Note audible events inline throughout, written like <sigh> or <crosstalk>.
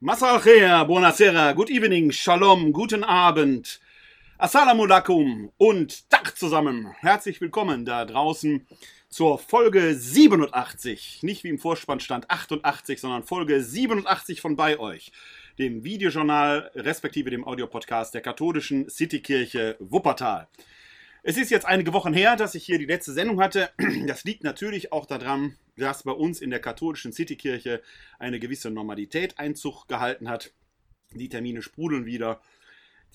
Masal khair, buonasera, good evening, shalom, guten Abend, assalamu alaikum und Tag zusammen. Herzlich willkommen da draußen zur Folge 87. Nicht wie im Vorspann stand 88, sondern Folge 87 von bei euch, dem Videojournal respektive dem Audiopodcast der katholischen Citykirche Wuppertal. Es ist jetzt einige Wochen her, dass ich hier die letzte Sendung hatte. <clears throat> Das liegt natürlich auch daran, dass bei uns in der katholischen Citykirche eine gewisse Normalität Einzug gehalten hat. Die Termine sprudeln wieder.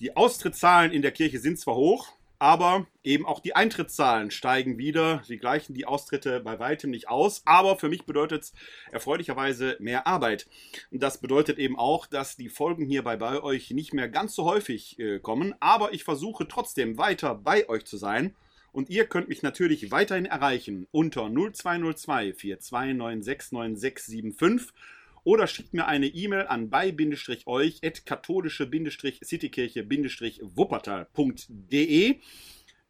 Die Austrittszahlen in der Kirche sind zwar hoch, aber eben auch die Eintrittszahlen steigen wieder. Sie gleichen die Austritte bei weitem nicht aus, aber für mich bedeutet es erfreulicherweise mehr Arbeit. Und das bedeutet eben auch, dass die Folgen hier bei, bei euch nicht mehr ganz so häufig äh, kommen, aber ich versuche trotzdem weiter bei euch zu sein. Und ihr könnt mich natürlich weiterhin erreichen unter 0202 42969675 oder schickt mir eine E-Mail an bei-euch at katholische-citykirche-wuppertal.de.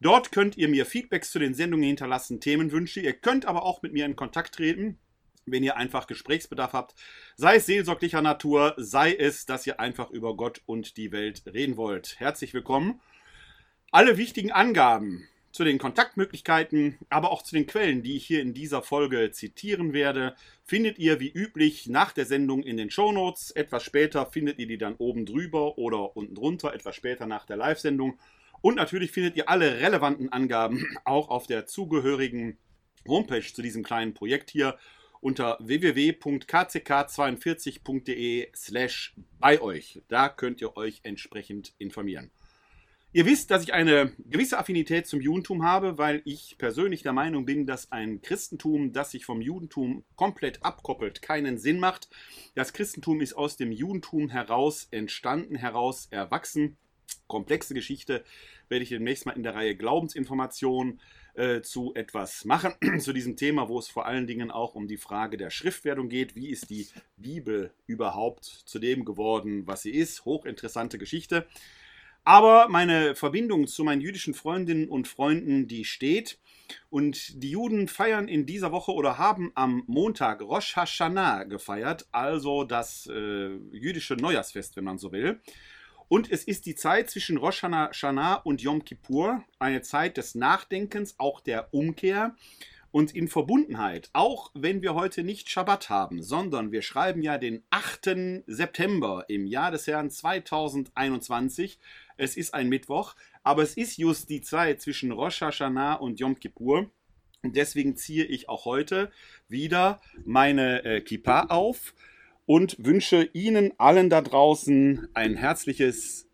Dort könnt ihr mir Feedbacks zu den Sendungen hinterlassen, Themenwünsche. Ihr könnt aber auch mit mir in Kontakt treten, wenn ihr einfach Gesprächsbedarf habt, sei es seelsorglicher Natur, sei es, dass ihr einfach über Gott und die Welt reden wollt. Herzlich willkommen. Alle wichtigen Angaben zu den Kontaktmöglichkeiten, aber auch zu den Quellen, die ich hier in dieser Folge zitieren werde, findet ihr wie üblich nach der Sendung in den Shownotes. Etwas später findet ihr die dann oben drüber oder unten drunter, etwas später nach der Live-Sendung. Und natürlich findet ihr alle relevanten Angaben <clears throat> auch auf der zugehörigen Homepage zu diesem kleinen Projekt hier unter www.kck42.de slash bei euch. Da könnt ihr euch entsprechend informieren. Ihr wisst, dass ich eine gewisse Affinität zum Judentum habe, weil ich persönlich der Meinung bin, dass ein Christentum, das sich vom Judentum komplett abkoppelt, keinen Sinn macht. Das Christentum ist aus dem Judentum heraus entstanden, heraus erwachsen. Komplexe Geschichte werde ich demnächst mal in der Reihe Glaubensinformation äh, zu etwas machen, <clears throat> zu diesem Thema, wo es vor allen Dingen auch um die Frage der Schriftwerdung geht. Wie ist die Bibel überhaupt zu dem geworden, was sie ist? Hochinteressante Geschichte. Aber meine Verbindung zu meinen jüdischen Freundinnen und Freunden, die steht. Und die Juden feiern in dieser Woche oder haben am Montag Rosh Hashanah gefeiert, also das äh, jüdische Neujahrsfest, wenn man so will. Und es ist die Zeit zwischen Rosh Hashanah und Yom Kippur, eine Zeit des Nachdenkens, auch der Umkehr und in Verbundenheit, auch wenn wir heute nicht Schabbat haben, sondern wir schreiben ja den 8. September im Jahr des Herrn 2021, es ist ein Mittwoch, aber es ist just die Zeit zwischen Rosh Hashanah und Yom Kippur. Und deswegen ziehe ich auch heute wieder meine äh, Kippa auf und wünsche Ihnen allen da draußen ein herzliches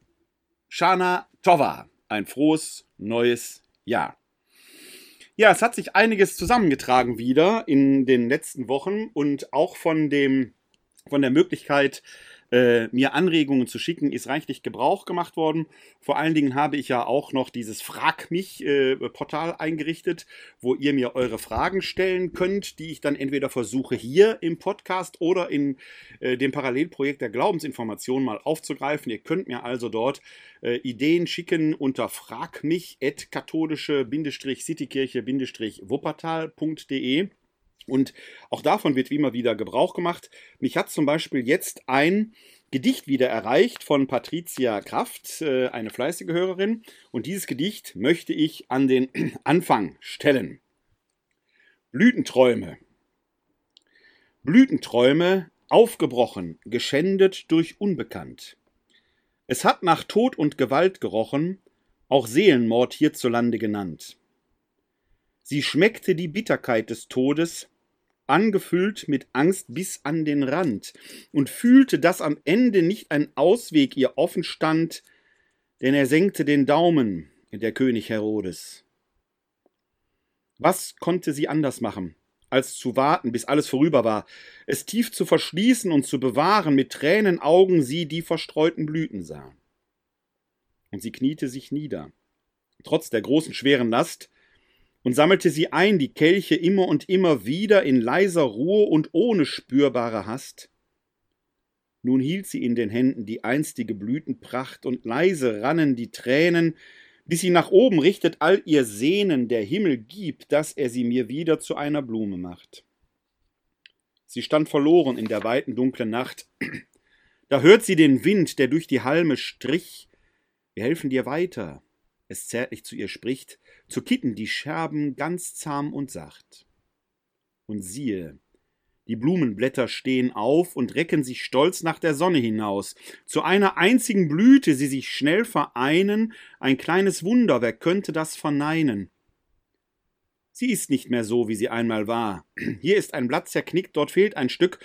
Shana Tova, ein frohes neues Jahr. Ja, es hat sich einiges zusammengetragen wieder in den letzten Wochen und auch von dem von der Möglichkeit, äh, mir Anregungen zu schicken, ist reichlich Gebrauch gemacht worden. Vor allen Dingen habe ich ja auch noch dieses Frag mich äh, eingerichtet, wo ihr mir eure Fragen stellen könnt, die ich dann entweder versuche hier im Podcast oder in äh, dem Parallelprojekt der Glaubensinformation mal aufzugreifen. Ihr könnt mir also dort äh, Ideen schicken unter fragmich.katholische-citykirche-wuppertal.de. Und auch davon wird wie immer wieder Gebrauch gemacht. Mich hat zum Beispiel jetzt ein Gedicht wieder erreicht von Patricia Kraft, äh, eine fleißige Hörerin. Und dieses Gedicht möchte ich an den <clears throat> Anfang stellen. Blütenträume. Blütenträume, aufgebrochen, geschändet durch Unbekannt. Es hat nach Tod und Gewalt gerochen, auch Seelenmord hierzulande genannt. Sie schmeckte die Bitterkeit des Todes, angefüllt mit Angst bis an den Rand, und fühlte, dass am Ende nicht ein Ausweg ihr offen stand, denn er senkte den Daumen, der König Herodes. Was konnte sie anders machen, als zu warten, bis alles vorüber war, es tief zu verschließen und zu bewahren, mit Tränenaugen sie die verstreuten Blüten sah. Und sie kniete sich nieder. Trotz der großen schweren Last und sammelte sie ein, die Kelche immer und immer wieder in leiser Ruhe und ohne spürbare Hast. Nun hielt sie in den Händen die einstige Blütenpracht, und leise rannen die Tränen, bis sie nach oben richtet all ihr Sehnen, der Himmel gibt, dass er sie mir wieder zu einer Blume macht. Sie stand verloren in der weiten dunklen Nacht. Da hört sie den Wind, der durch die Halme strich. Wir helfen dir weiter, es zärtlich zu ihr spricht, zu kitten die Scherben ganz zahm und sacht. Und siehe, die Blumenblätter stehen auf und recken sich stolz nach der Sonne hinaus. Zu einer einzigen Blüte sie sich schnell vereinen, ein kleines Wunder, wer könnte das verneinen? Sie ist nicht mehr so, wie sie einmal war. <clears throat> Hier ist ein Blatt zerknickt, dort fehlt ein Stück,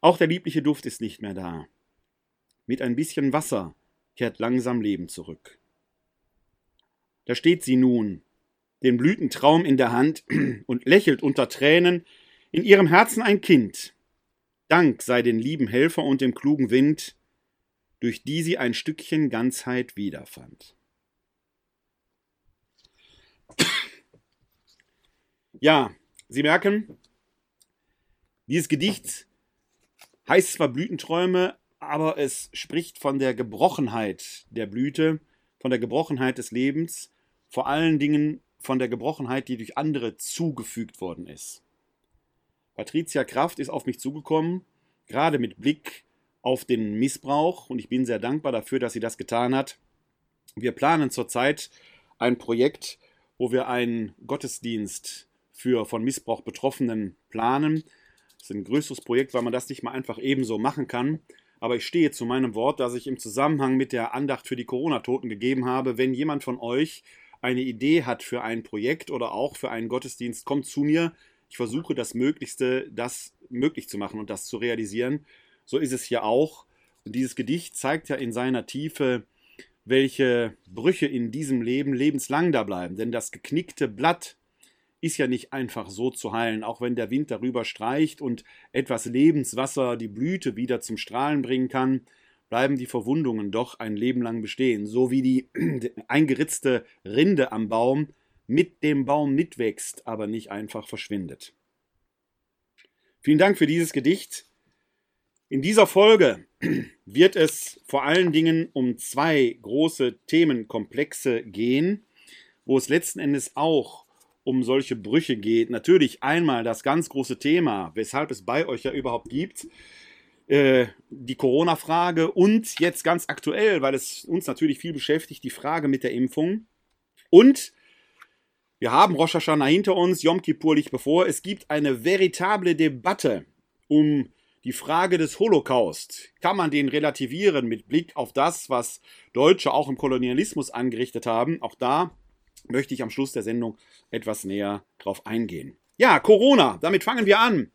auch der liebliche Duft ist nicht mehr da. Mit ein bisschen Wasser kehrt langsam Leben zurück. Da steht sie nun, den Blütentraum in der Hand <clears throat> und lächelt unter Tränen, in ihrem Herzen ein Kind. Dank sei den lieben Helfer und dem klugen Wind, durch die sie ein Stückchen Ganzheit wiederfand. <clears throat> Ja, Sie merken, dieses Gedicht heißt zwar Blütenträume, aber es spricht von der Gebrochenheit der Blüte, von der Gebrochenheit des Lebens, vor allen Dingen von der Gebrochenheit, die durch andere zugefügt worden ist. Patricia Kraft ist auf mich zugekommen, gerade mit Blick auf den Missbrauch, und ich bin sehr dankbar dafür, dass sie das getan hat. Wir planen zurzeit ein Projekt, wo wir einen Gottesdienst für von Missbrauch Betroffenen planen. Das ist ein größeres Projekt, weil man das nicht mal einfach ebenso machen kann. Aber ich stehe zu meinem Wort, das ich im Zusammenhang mit der Andacht für die Corona-Toten gegeben habe. Wenn jemand von euch eine Idee hat für ein Projekt oder auch für einen Gottesdienst, kommt zu mir. Ich versuche das Möglichste, das möglich zu machen und das zu realisieren. So ist es hier auch. Und dieses Gedicht zeigt ja in seiner Tiefe, welche Brüche in diesem Leben lebenslang da bleiben. Denn das geknickte Blatt ist ja nicht einfach so zu heilen, auch wenn der Wind darüber streicht und etwas Lebenswasser die Blüte wieder zum Strahlen bringen kann, bleiben die Verwundungen doch ein Leben lang bestehen, so wie die <clears throat> eingeritzte Rinde am Baum mit dem Baum mitwächst, aber nicht einfach verschwindet. Vielen Dank für dieses Gedicht. In dieser Folge <clears throat> wird es vor allen Dingen um zwei große Themenkomplexe gehen, wo es letzten Endes auch um solche Brüche geht. Natürlich einmal das ganz große Thema, weshalb es bei euch ja überhaupt gibt, äh, die Corona-Frage und jetzt ganz aktuell, weil es uns natürlich viel beschäftigt, die Frage mit der Impfung. Und wir haben Rosh Hashanah hinter uns, Yom Kippur liegt bevor. Es gibt eine veritable Debatte um die Frage des Holocaust. Kann man den relativieren mit Blick auf das, was Deutsche auch im Kolonialismus angerichtet haben? Auch da möchte ich am Schluss der Sendung etwas näher drauf eingehen. Ja, Corona, damit fangen wir an.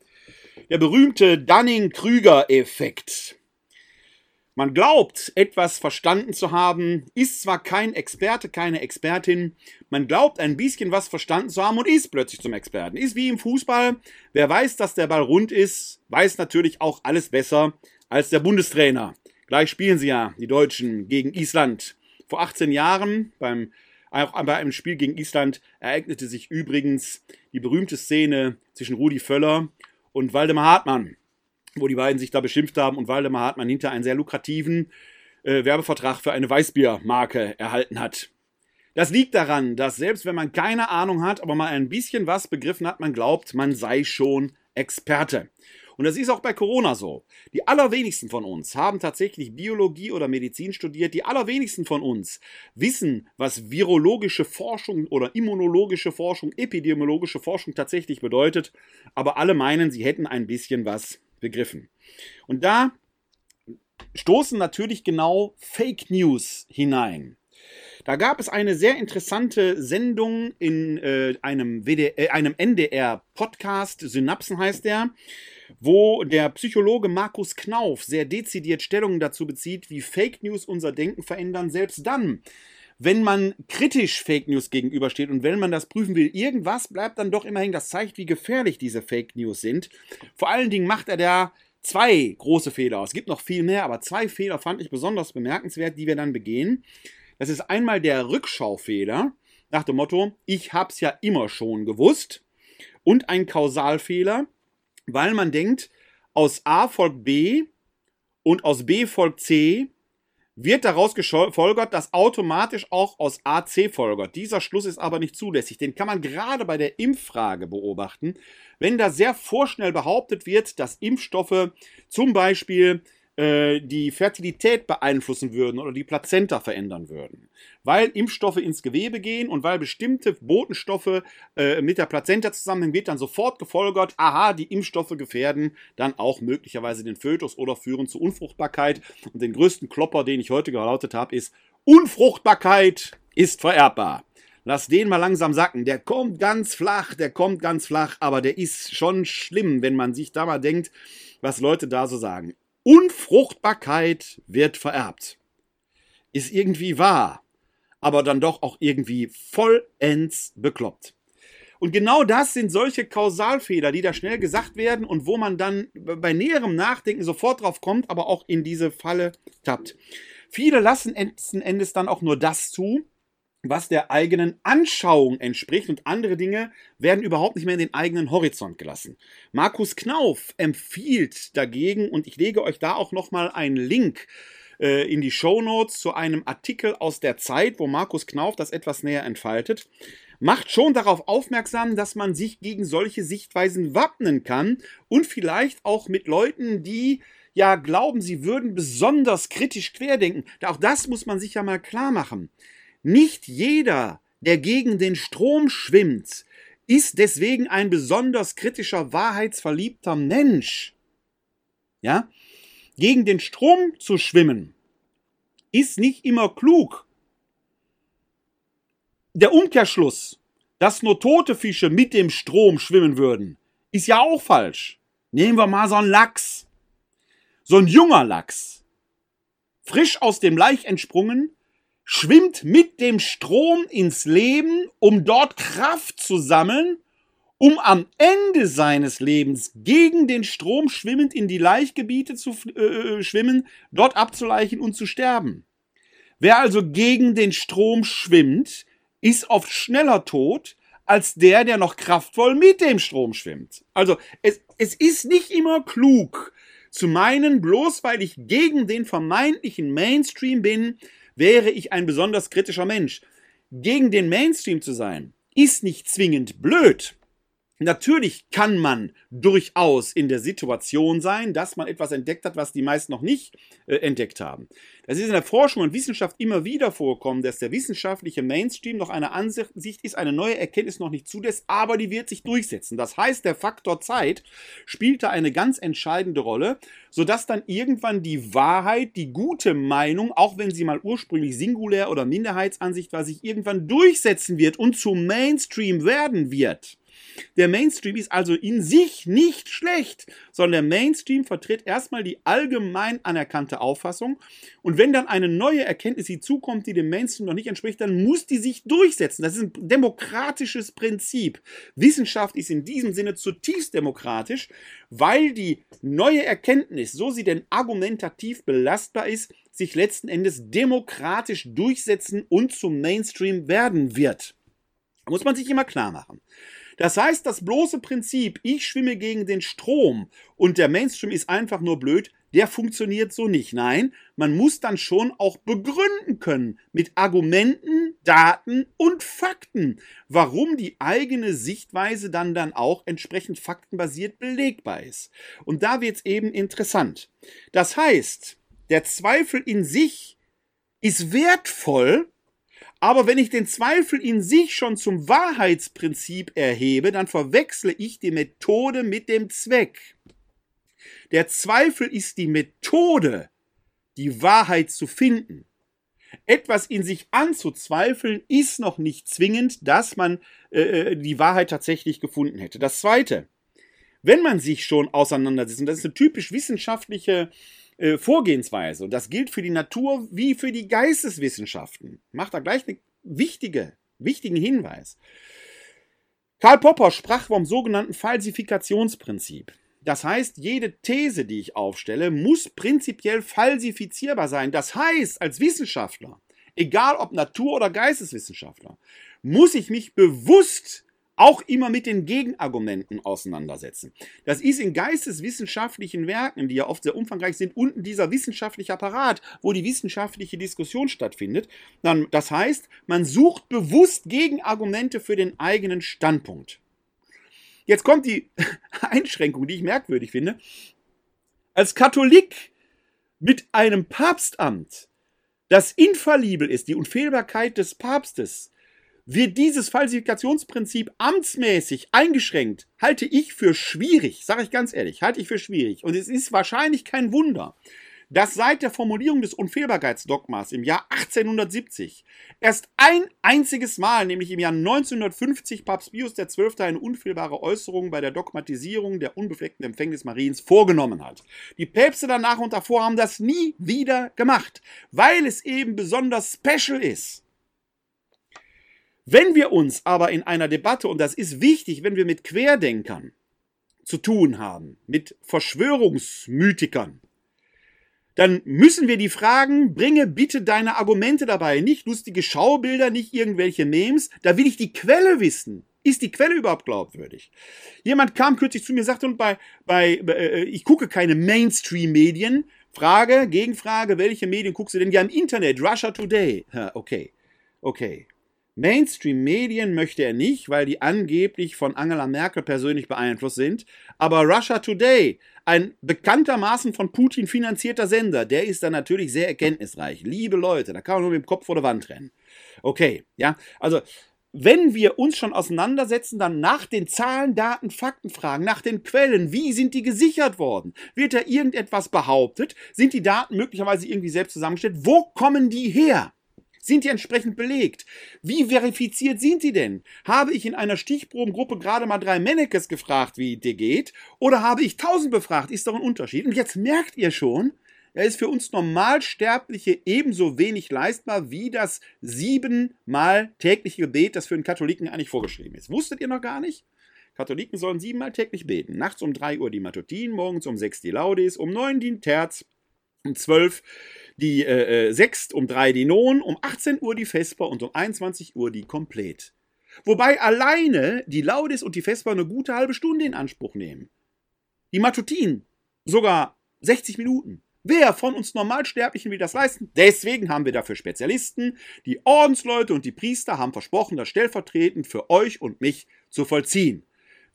Der berühmte Dunning-Krüger-Effekt. Man glaubt, etwas verstanden zu haben, ist zwar kein Experte, keine Expertin, man glaubt ein bisschen was verstanden zu haben und ist plötzlich zum Experten. Ist wie im Fußball, wer weiß, dass der Ball rund ist, weiß natürlich auch alles besser als der Bundestrainer. Gleich spielen sie ja, die Deutschen, gegen Island. Vor 18 Jahren beim auch bei einem Spiel gegen Island ereignete sich übrigens die berühmte Szene zwischen Rudi Völler und Waldemar Hartmann, wo die beiden sich da beschimpft haben und Waldemar Hartmann hinter einen sehr lukrativen äh, Werbevertrag für eine Weißbiermarke erhalten hat. Das liegt daran, dass selbst wenn man keine Ahnung hat, aber mal ein bisschen was begriffen hat, man glaubt, man sei schon Experte. Und das ist auch bei Corona so. Die allerwenigsten von uns haben tatsächlich Biologie oder Medizin studiert. Die allerwenigsten von uns wissen, was virologische Forschung oder immunologische Forschung, epidemiologische Forschung tatsächlich bedeutet. Aber alle meinen, sie hätten ein bisschen was begriffen. Und da stoßen natürlich genau Fake News hinein. Da gab es eine sehr interessante Sendung in äh, einem, äh, einem NDR-Podcast, Synapsen heißt der wo der Psychologe Markus Knauf sehr dezidiert Stellung dazu bezieht, wie Fake News unser Denken verändern, selbst dann, wenn man kritisch Fake News gegenübersteht und wenn man das prüfen will, irgendwas bleibt dann doch immerhin, das zeigt, wie gefährlich diese Fake News sind. Vor allen Dingen macht er da zwei große Fehler. Es gibt noch viel mehr, aber zwei Fehler fand ich besonders bemerkenswert, die wir dann begehen. Das ist einmal der Rückschaufehler nach dem Motto, ich hab's ja immer schon gewusst. Und ein Kausalfehler, weil man denkt, aus A folgt B und aus B folgt C, wird daraus gefolgert, dass automatisch auch aus A C folgert. Dieser Schluss ist aber nicht zulässig. Den kann man gerade bei der Impffrage beobachten, wenn da sehr vorschnell behauptet wird, dass Impfstoffe zum Beispiel äh, die Fertilität beeinflussen würden oder die Plazenta verändern würden. Weil Impfstoffe ins Gewebe gehen und weil bestimmte Botenstoffe äh, mit der Plazenta zusammenhängen, wird dann sofort gefolgert, aha, die Impfstoffe gefährden dann auch möglicherweise den Fötus oder führen zu Unfruchtbarkeit. Und den größten Klopper, den ich heute gelautet habe, ist Unfruchtbarkeit ist vererbbar. Lass den mal langsam sacken. Der kommt ganz flach, der kommt ganz flach, aber der ist schon schlimm, wenn man sich da mal denkt, was Leute da so sagen. Unfruchtbarkeit wird vererbt. Ist irgendwie wahr, aber dann doch auch irgendwie vollends bekloppt. Und genau das sind solche Kausalfehler, die da schnell gesagt werden und wo man dann bei näherem Nachdenken sofort drauf kommt, aber auch in diese Falle tappt. Viele lassen letzten Endes dann auch nur das zu, was der eigenen Anschauung entspricht und andere Dinge werden überhaupt nicht mehr in den eigenen Horizont gelassen. Markus Knauf empfiehlt dagegen und ich lege euch da auch noch mal einen Link äh, in die Show Notes zu einem Artikel aus der Zeit, wo Markus Knauf das etwas näher entfaltet. Macht schon darauf aufmerksam, dass man sich gegen solche Sichtweisen wappnen kann und vielleicht auch mit Leuten, die ja glauben, sie würden besonders kritisch querdenken. Auch das muss man sich ja mal klar machen. Nicht jeder, der gegen den Strom schwimmt, ist deswegen ein besonders kritischer, wahrheitsverliebter Mensch. Ja? Gegen den Strom zu schwimmen ist nicht immer klug. Der Umkehrschluss, dass nur tote Fische mit dem Strom schwimmen würden, ist ja auch falsch. Nehmen wir mal so einen Lachs. So ein junger Lachs. Frisch aus dem Laich entsprungen, schwimmt mit dem Strom ins Leben, um dort Kraft zu sammeln, um am Ende seines Lebens gegen den Strom schwimmend in die Laichgebiete zu äh, schwimmen, dort abzuleichen und zu sterben. Wer also gegen den Strom schwimmt, ist oft schneller tot als der, der noch kraftvoll mit dem Strom schwimmt. Also es, es ist nicht immer klug zu meinen, bloß weil ich gegen den vermeintlichen Mainstream bin, wäre ich ein besonders kritischer Mensch. Gegen den Mainstream zu sein, ist nicht zwingend blöd. Natürlich kann man durchaus in der Situation sein, dass man etwas entdeckt hat, was die meisten noch nicht äh, entdeckt haben. Das ist in der Forschung und Wissenschaft immer wieder vorkommen, dass der wissenschaftliche Mainstream noch eine Ansicht ist, eine neue Erkenntnis noch nicht zulässt, aber die wird sich durchsetzen. Das heißt, der Faktor Zeit spielt da eine ganz entscheidende Rolle, sodass dann irgendwann die Wahrheit, die gute Meinung, auch wenn sie mal ursprünglich singulär oder Minderheitsansicht war, sich irgendwann durchsetzen wird und zum Mainstream werden wird. Der Mainstream ist also in sich nicht schlecht, sondern der Mainstream vertritt erstmal die allgemein anerkannte Auffassung. Und wenn dann eine neue Erkenntnis hinzukommt, die dem Mainstream noch nicht entspricht, dann muss die sich durchsetzen. Das ist ein demokratisches Prinzip. Wissenschaft ist in diesem Sinne zutiefst demokratisch, weil die neue Erkenntnis, so sie denn argumentativ belastbar ist, sich letzten Endes demokratisch durchsetzen und zum Mainstream werden wird. Muss man sich immer klar machen. Das heißt, das bloße Prinzip, ich schwimme gegen den Strom und der Mainstream ist einfach nur blöd, der funktioniert so nicht. Nein, man muss dann schon auch begründen können mit Argumenten, Daten und Fakten, warum die eigene Sichtweise dann dann auch entsprechend faktenbasiert belegbar ist. Und da wird es eben interessant. Das heißt, der Zweifel in sich ist wertvoll, aber wenn ich den Zweifel in sich schon zum Wahrheitsprinzip erhebe, dann verwechsle ich die Methode mit dem Zweck. Der Zweifel ist die Methode, die Wahrheit zu finden. Etwas in sich anzuzweifeln ist noch nicht zwingend, dass man äh, äh die Wahrheit tatsächlich gefunden hätte. Das Zweite, wenn man sich schon auseinandersetzt, und das ist eine typisch wissenschaftliche äh, Vorgehensweise. Und das gilt für die Natur wie für die Geisteswissenschaften. Macht da gleich einen wichtige, wichtigen Hinweis. Karl Popper sprach vom sogenannten Falsifikationsprinzip. Das heißt, jede These, die ich aufstelle, muss prinzipiell falsifizierbar sein. Das heißt, als Wissenschaftler, egal ob Natur- oder Geisteswissenschaftler, muss ich mich bewusst auch immer mit den Gegenargumenten auseinandersetzen. Das ist in geisteswissenschaftlichen Werken, die ja oft sehr umfangreich sind, unten dieser wissenschaftliche Apparat, wo die wissenschaftliche Diskussion stattfindet. Dann, das heißt, man sucht bewusst Gegenargumente für den eigenen Standpunkt. Jetzt kommt die <laughs> Einschränkung, die ich merkwürdig finde. Als Katholik mit einem Papstamt, das infallibel ist, die Unfehlbarkeit des Papstes, wird dieses Falsifikationsprinzip amtsmäßig eingeschränkt, halte ich für schwierig, sage ich ganz ehrlich, halte ich für schwierig. Und es ist wahrscheinlich kein Wunder, dass seit der Formulierung des Unfehlbarkeitsdogmas im Jahr 1870 erst ein einziges Mal, nämlich im Jahr 1950, Papst Pius XII. eine unfehlbare Äußerung bei der Dogmatisierung der unbefleckten Empfängnis Mariens vorgenommen hat. Die Päpste danach und davor haben das nie wieder gemacht, weil es eben besonders special ist. Wenn wir uns aber in einer Debatte, und das ist wichtig, wenn wir mit Querdenkern zu tun haben, mit Verschwörungsmythikern, dann müssen wir die fragen, bringe bitte deine Argumente dabei, nicht lustige Schaubilder, nicht irgendwelche Memes, da will ich die Quelle wissen. Ist die Quelle überhaupt glaubwürdig? Jemand kam kürzlich zu mir, sagte, und bei, bei, äh, ich gucke keine Mainstream-Medien. Frage, Gegenfrage, welche Medien guckst du denn? Ja, im Internet, Russia Today. Ha, okay, okay. Mainstream-Medien möchte er nicht, weil die angeblich von Angela Merkel persönlich beeinflusst sind. Aber Russia Today, ein bekanntermaßen von Putin finanzierter Sender, der ist dann natürlich sehr erkenntnisreich. Liebe Leute, da kann man nur mit dem Kopf vor der Wand rennen. Okay, ja, also wenn wir uns schon auseinandersetzen, dann nach den Zahlen, Daten, Fakten fragen, nach den Quellen, wie sind die gesichert worden? Wird da irgendetwas behauptet? Sind die Daten möglicherweise irgendwie selbst zusammengestellt? Wo kommen die her? Sind die entsprechend belegt? Wie verifiziert sind die denn? Habe ich in einer Stichprobengruppe gerade mal drei Mannekes gefragt, wie der geht? Oder habe ich tausend befragt? Ist doch ein Unterschied. Und jetzt merkt ihr schon, er ist für uns Normalsterbliche ebenso wenig leistbar wie das siebenmal tägliche Gebet, das für einen Katholiken eigentlich vorgeschrieben ist. Wusstet ihr noch gar nicht? Katholiken sollen siebenmal täglich beten. Nachts um drei Uhr die Matutin, morgens um sechs die Laudes, um neun die Terz, um zwölf die äh, äh, Sext, um 3 die Non, um 18 Uhr die Vesper und um 21 Uhr die Komplett. Wobei alleine die Laudes und die Vesper eine gute halbe Stunde in Anspruch nehmen. Die Matutin sogar 60 Minuten. Wer von uns Normalsterblichen will das leisten? Deswegen haben wir dafür Spezialisten. Die Ordensleute und die Priester haben versprochen, das stellvertretend für euch und mich zu vollziehen.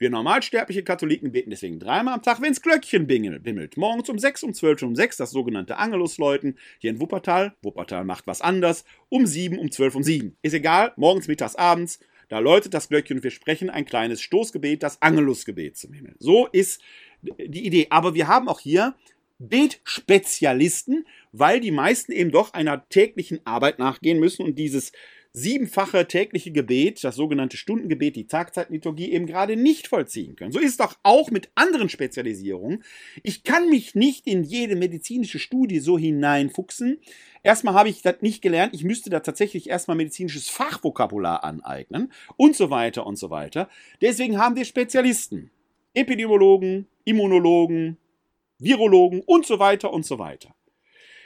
Wir normalsterbliche Katholiken beten deswegen dreimal am Tag, wenns Glöckchen bimmelt. Morgens um 6, um 12 um 6, das sogenannte Angelusläuten. Hier in Wuppertal, Wuppertal macht was anders, um 7, um 12 um 7. Ist egal, morgens, mittags, abends, da läutet das Glöckchen und wir sprechen ein kleines Stoßgebet, das Angelusgebet zum Himmel. So ist die Idee. Aber wir haben auch hier Betspezialisten, weil die meisten eben doch einer täglichen Arbeit nachgehen müssen und dieses siebenfache tägliche Gebet, das sogenannte Stundengebet, die Tagzeitliturgie eben gerade nicht vollziehen können. So ist es doch auch mit anderen Spezialisierungen. Ich kann mich nicht in jede medizinische Studie so hineinfuchsen. Erstmal habe ich das nicht gelernt. Ich müsste da tatsächlich erstmal medizinisches Fachvokabular aneignen und so weiter und so weiter. Deswegen haben wir Spezialisten. Epidemiologen, Immunologen, Virologen und so weiter und so weiter.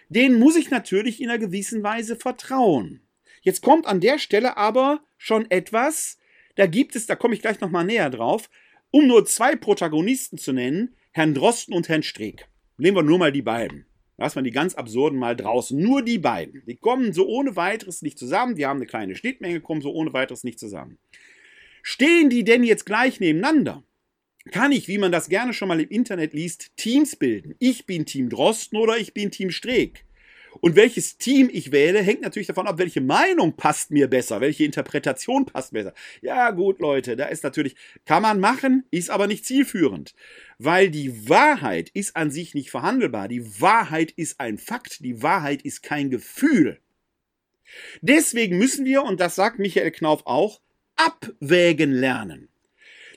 Denen muss ich natürlich in einer gewissen Weise vertrauen. Jetzt kommt an der Stelle aber schon etwas, da gibt es, da komme ich gleich nochmal näher drauf, um nur zwei Protagonisten zu nennen, Herrn Drosten und Herrn Streeck. Nehmen wir nur mal die beiden. Lassen wir die ganz absurden mal draußen. Nur die beiden. Die kommen so ohne weiteres nicht zusammen. Die haben eine kleine Schnittmenge, kommen so ohne weiteres nicht zusammen. Stehen die denn jetzt gleich nebeneinander? Kann ich, wie man das gerne schon mal im Internet liest, Teams bilden? Ich bin Team Drosten oder ich bin Team Streeck. Und welches Team ich wähle, hängt natürlich davon ab, welche Meinung passt mir besser, welche Interpretation passt besser. Ja, gut, Leute, da ist natürlich, kann man machen, ist aber nicht zielführend. Weil die Wahrheit ist an sich nicht verhandelbar. Die Wahrheit ist ein Fakt. Die Wahrheit ist kein Gefühl. Deswegen müssen wir, und das sagt Michael Knauf auch, abwägen lernen.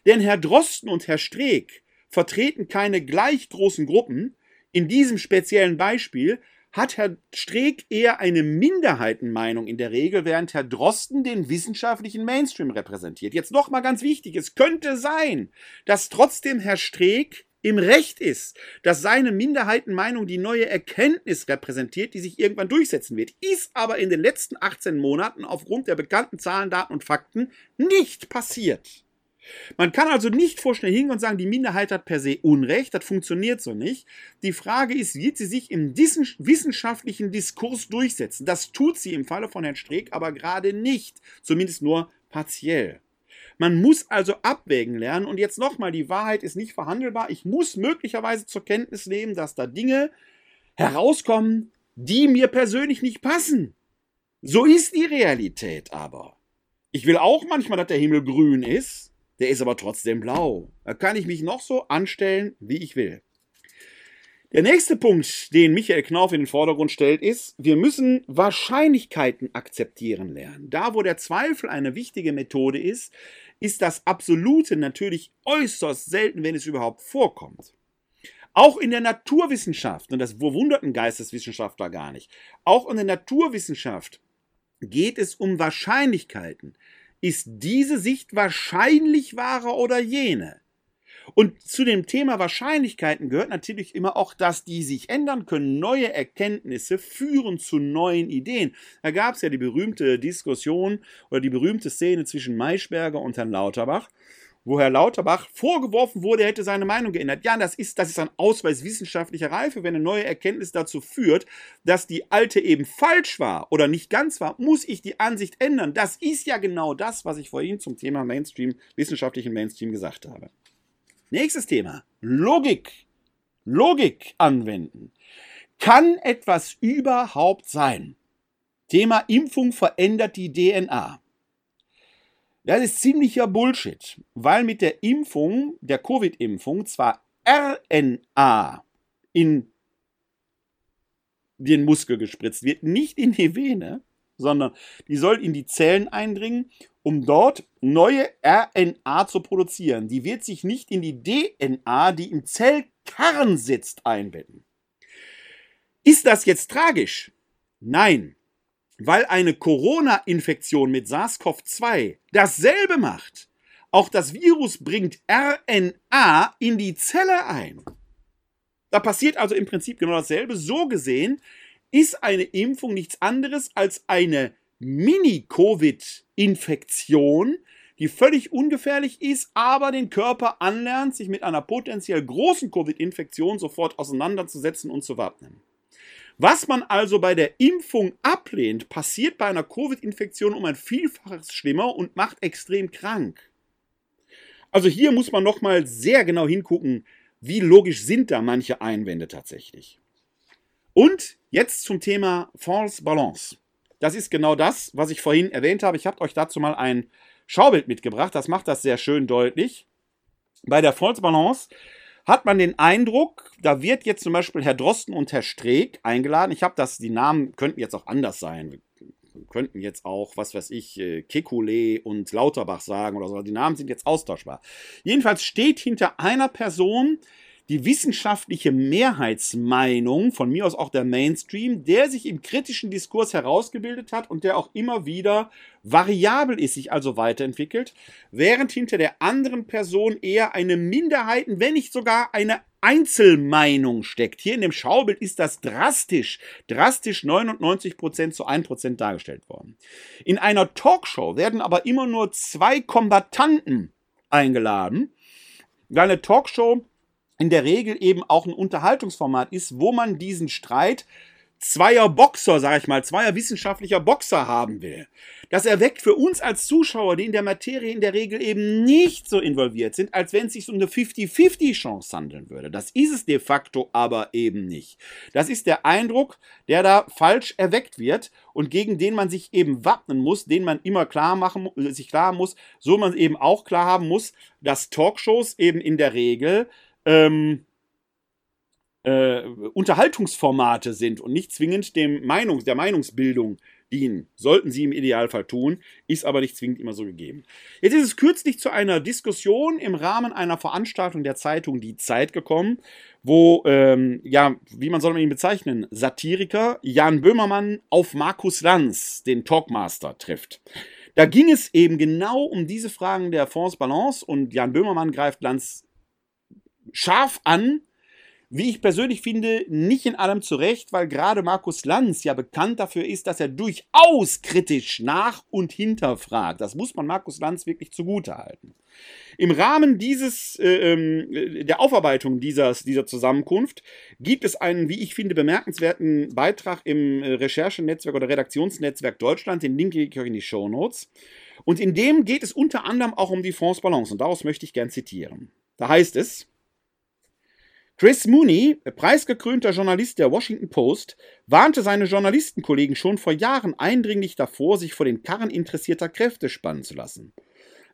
Denn Herr Drosten und Herr Streeck vertreten keine gleich großen Gruppen. In diesem speziellen Beispiel hat Herr Streeck eher eine Minderheitenmeinung in der Regel, während Herr Drosten den wissenschaftlichen Mainstream repräsentiert. Jetzt noch mal ganz wichtig, es könnte sein, dass trotzdem Herr Streeck im Recht ist, dass seine Minderheitenmeinung die neue Erkenntnis repräsentiert, die sich irgendwann durchsetzen wird, ist aber in den letzten 18 Monaten aufgrund der bekannten Zahlen, Daten und Fakten nicht passiert. Man kann also nicht vorschnell hingehen und sagen, die Minderheit hat per se Unrecht, das funktioniert so nicht. Die Frage ist, wird sie sich im wissenschaftlichen Diskurs durchsetzen? Das tut sie im Falle von Herrn Streeck aber gerade nicht, zumindest nur partiell. Man muss also abwägen lernen und jetzt nochmal, die Wahrheit ist nicht verhandelbar. Ich muss möglicherweise zur Kenntnis nehmen, dass da Dinge herauskommen, die mir persönlich nicht passen. So ist die Realität aber. Ich will auch manchmal, dass der Himmel grün ist, der ist aber trotzdem blau. Da kann ich mich noch so anstellen, wie ich will. Der nächste Punkt, den Michael Knauf in den Vordergrund stellt, ist, wir müssen Wahrscheinlichkeiten akzeptieren lernen. Da, wo der Zweifel eine wichtige Methode ist, ist das Absolute natürlich äußerst selten, wenn es überhaupt vorkommt. Auch in der Naturwissenschaft, und das verwundert ein Geisteswissenschaftler gar nicht, auch in der Naturwissenschaft geht es um Wahrscheinlichkeiten. Ist diese Sicht wahrscheinlich wahrer oder jene? Und zu dem Thema Wahrscheinlichkeiten gehört natürlich immer auch, dass die sich ändern können. Neue Erkenntnisse führen zu neuen Ideen. Da gab es ja die berühmte Diskussion oder die berühmte Szene zwischen Maischberger und Herrn Lauterbach wo Herr Lauterbach vorgeworfen wurde, er hätte seine Meinung geändert. Ja, das ist, das ist ein Ausweis wissenschaftlicher Reife. Wenn eine neue Erkenntnis dazu führt, dass die alte eben falsch war oder nicht ganz war, muss ich die Ansicht ändern. Das ist ja genau das, was ich vorhin zum Thema Mainstream, wissenschaftlichen Mainstream gesagt habe. Nächstes Thema. Logik. Logik anwenden. Kann etwas überhaupt sein? Thema Impfung verändert die DNA. Das ist ziemlicher Bullshit, weil mit der Impfung, der Covid-Impfung, zwar RNA in den Muskel gespritzt wird, nicht in die Vene, sondern die soll in die Zellen eindringen, um dort neue RNA zu produzieren. Die wird sich nicht in die DNA, die im Zellkern sitzt, einbetten. Ist das jetzt tragisch? Nein weil eine Corona-Infektion mit SARS-CoV-2 dasselbe macht. Auch das Virus bringt RNA in die Zelle ein. Da passiert also im Prinzip genau dasselbe. So gesehen ist eine Impfung nichts anderes als eine Mini-Covid-Infektion, die völlig ungefährlich ist, aber den Körper anlernt, sich mit einer potenziell großen Covid-Infektion sofort auseinanderzusetzen und zu wappnen. Was man also bei der Impfung ablehnt, passiert bei einer Covid-Infektion um ein Vielfaches schlimmer und macht extrem krank. Also hier muss man nochmal sehr genau hingucken, wie logisch sind da manche Einwände tatsächlich. Und jetzt zum Thema False Balance. Das ist genau das, was ich vorhin erwähnt habe. Ich habe euch dazu mal ein Schaubild mitgebracht. Das macht das sehr schön deutlich. Bei der False Balance hat man den Eindruck, da wird jetzt zum Beispiel Herr Drosten und Herr Streeck eingeladen. Ich habe das, die Namen könnten jetzt auch anders sein. Könnten jetzt auch, was weiß ich, äh, Kekulé und Lauterbach sagen oder so. Die Namen sind jetzt austauschbar. Jedenfalls steht hinter einer Person die wissenschaftliche Mehrheitsmeinung, von mir aus auch der Mainstream, der sich im kritischen Diskurs herausgebildet hat und der auch immer wieder variabel ist, sich also weiterentwickelt, während hinter der anderen Person eher eine Minderheiten, wenn nicht sogar eine Einzelmeinung steckt. Hier in dem Schaubild ist das drastisch, drastisch 99% zu 1% dargestellt worden. In einer Talkshow werden aber immer nur zwei Kombattanten eingeladen. Eine Talkshow in der Regel eben auch ein Unterhaltungsformat ist, wo man diesen Streit zweier Boxer, sag ich mal, zweier wissenschaftlicher Boxer haben will. Das erweckt für uns als Zuschauer, die in der Materie in der Regel eben nicht so involviert sind, als wenn es sich um eine 50-50-Chance handeln würde. Das ist es de facto aber eben nicht. Das ist der Eindruck, der da falsch erweckt wird und gegen den man sich eben wappnen muss, den man immer klar machen, sich klar muss, so man eben auch klar haben muss, dass Talkshows eben in der Regel ähm, äh, Unterhaltungsformate sind und nicht zwingend dem Meinungs-, der Meinungsbildung dienen. Sollten sie im Idealfall tun, ist aber nicht zwingend immer so gegeben. Jetzt ist es kürzlich zu einer Diskussion im Rahmen einer Veranstaltung der Zeitung Die Zeit gekommen, wo, ähm, ja, wie man soll man ihn bezeichnen, Satiriker Jan Böhmermann auf Markus Lanz, den Talkmaster, trifft. Da ging es eben genau um diese Fragen der Fonds Balance und Jan Böhmermann greift Lanz scharf an. Wie ich persönlich finde, nicht in allem zurecht, weil gerade Markus Lanz ja bekannt dafür ist, dass er durchaus kritisch nach und hinterfragt. Das muss man Markus Lanz wirklich zugutehalten. Im Rahmen dieses, äh, ähm, der Aufarbeitung dieses, dieser Zusammenkunft gibt es einen, wie ich finde, bemerkenswerten Beitrag im äh, Recherchenetzwerk oder Redaktionsnetzwerk Deutschland. Den Link gebe ich euch in die Show Notes. Und in dem geht es unter anderem auch um die Fondsbalance. Und daraus möchte ich gern zitieren. Da heißt es, Chris Mooney, preisgekrönter Journalist der Washington Post, warnte seine Journalistenkollegen schon vor Jahren eindringlich davor, sich vor den Karren interessierter Kräfte spannen zu lassen.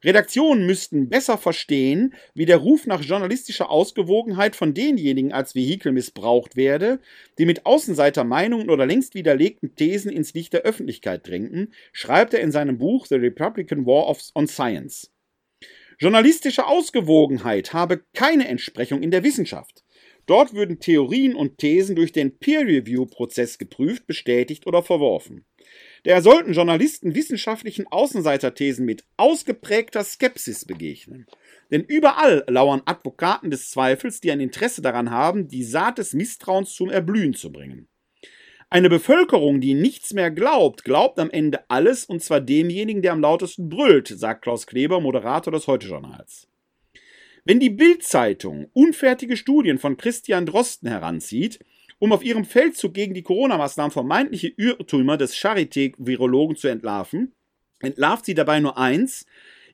Redaktionen müssten besser verstehen, wie der Ruf nach journalistischer Ausgewogenheit von denjenigen als Vehikel missbraucht werde, die mit Außenseitermeinungen oder längst widerlegten Thesen ins Licht der Öffentlichkeit drängten, schreibt er in seinem Buch The Republican War on Science. Journalistische Ausgewogenheit habe keine Entsprechung in der Wissenschaft. Dort würden Theorien und Thesen durch den Peer-Review-Prozess geprüft, bestätigt oder verworfen. Daher sollten Journalisten wissenschaftlichen Außenseiterthesen mit ausgeprägter Skepsis begegnen. Denn überall lauern Advokaten des Zweifels, die ein Interesse daran haben, die Saat des Misstrauens zum Erblühen zu bringen. Eine Bevölkerung, die nichts mehr glaubt, glaubt am Ende alles, und zwar demjenigen, der am lautesten brüllt, sagt Klaus Kleber, Moderator des Heute-Journals. Wenn die Bild-Zeitung unfertige Studien von Christian Drosten heranzieht, um auf ihrem Feldzug gegen die Corona-Maßnahmen vermeintliche Irrtümer des Charité-Virologen zu entlarven, entlarvt sie dabei nur eins,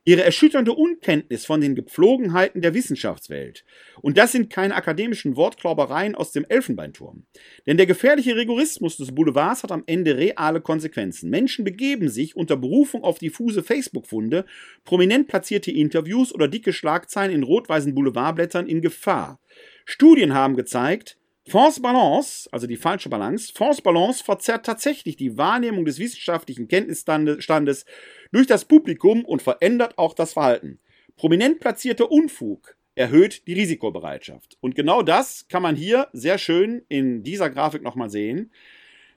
ihre erschütternde Unkenntnis von den Gepflogenheiten der Wissenschaftswelt. Und das sind keine akademischen Wortklaubereien aus dem Elfenbeinturm. Denn der gefährliche Rigorismus des Boulevards hat am Ende reale Konsequenzen. Menschen begeben sich unter Berufung auf diffuse Facebook-Funde, prominent platzierte Interviews oder dicke Schlagzeilen in rot-weißen Boulevardblättern in Gefahr. Studien haben gezeigt, Force Balance, also die falsche Balance, Force Balance verzerrt tatsächlich die Wahrnehmung des wissenschaftlichen Kenntnisstandes durch das Publikum und verändert auch das Verhalten. Prominent platzierter Unfug erhöht die Risikobereitschaft. Und genau das kann man hier sehr schön in dieser Grafik nochmal sehen.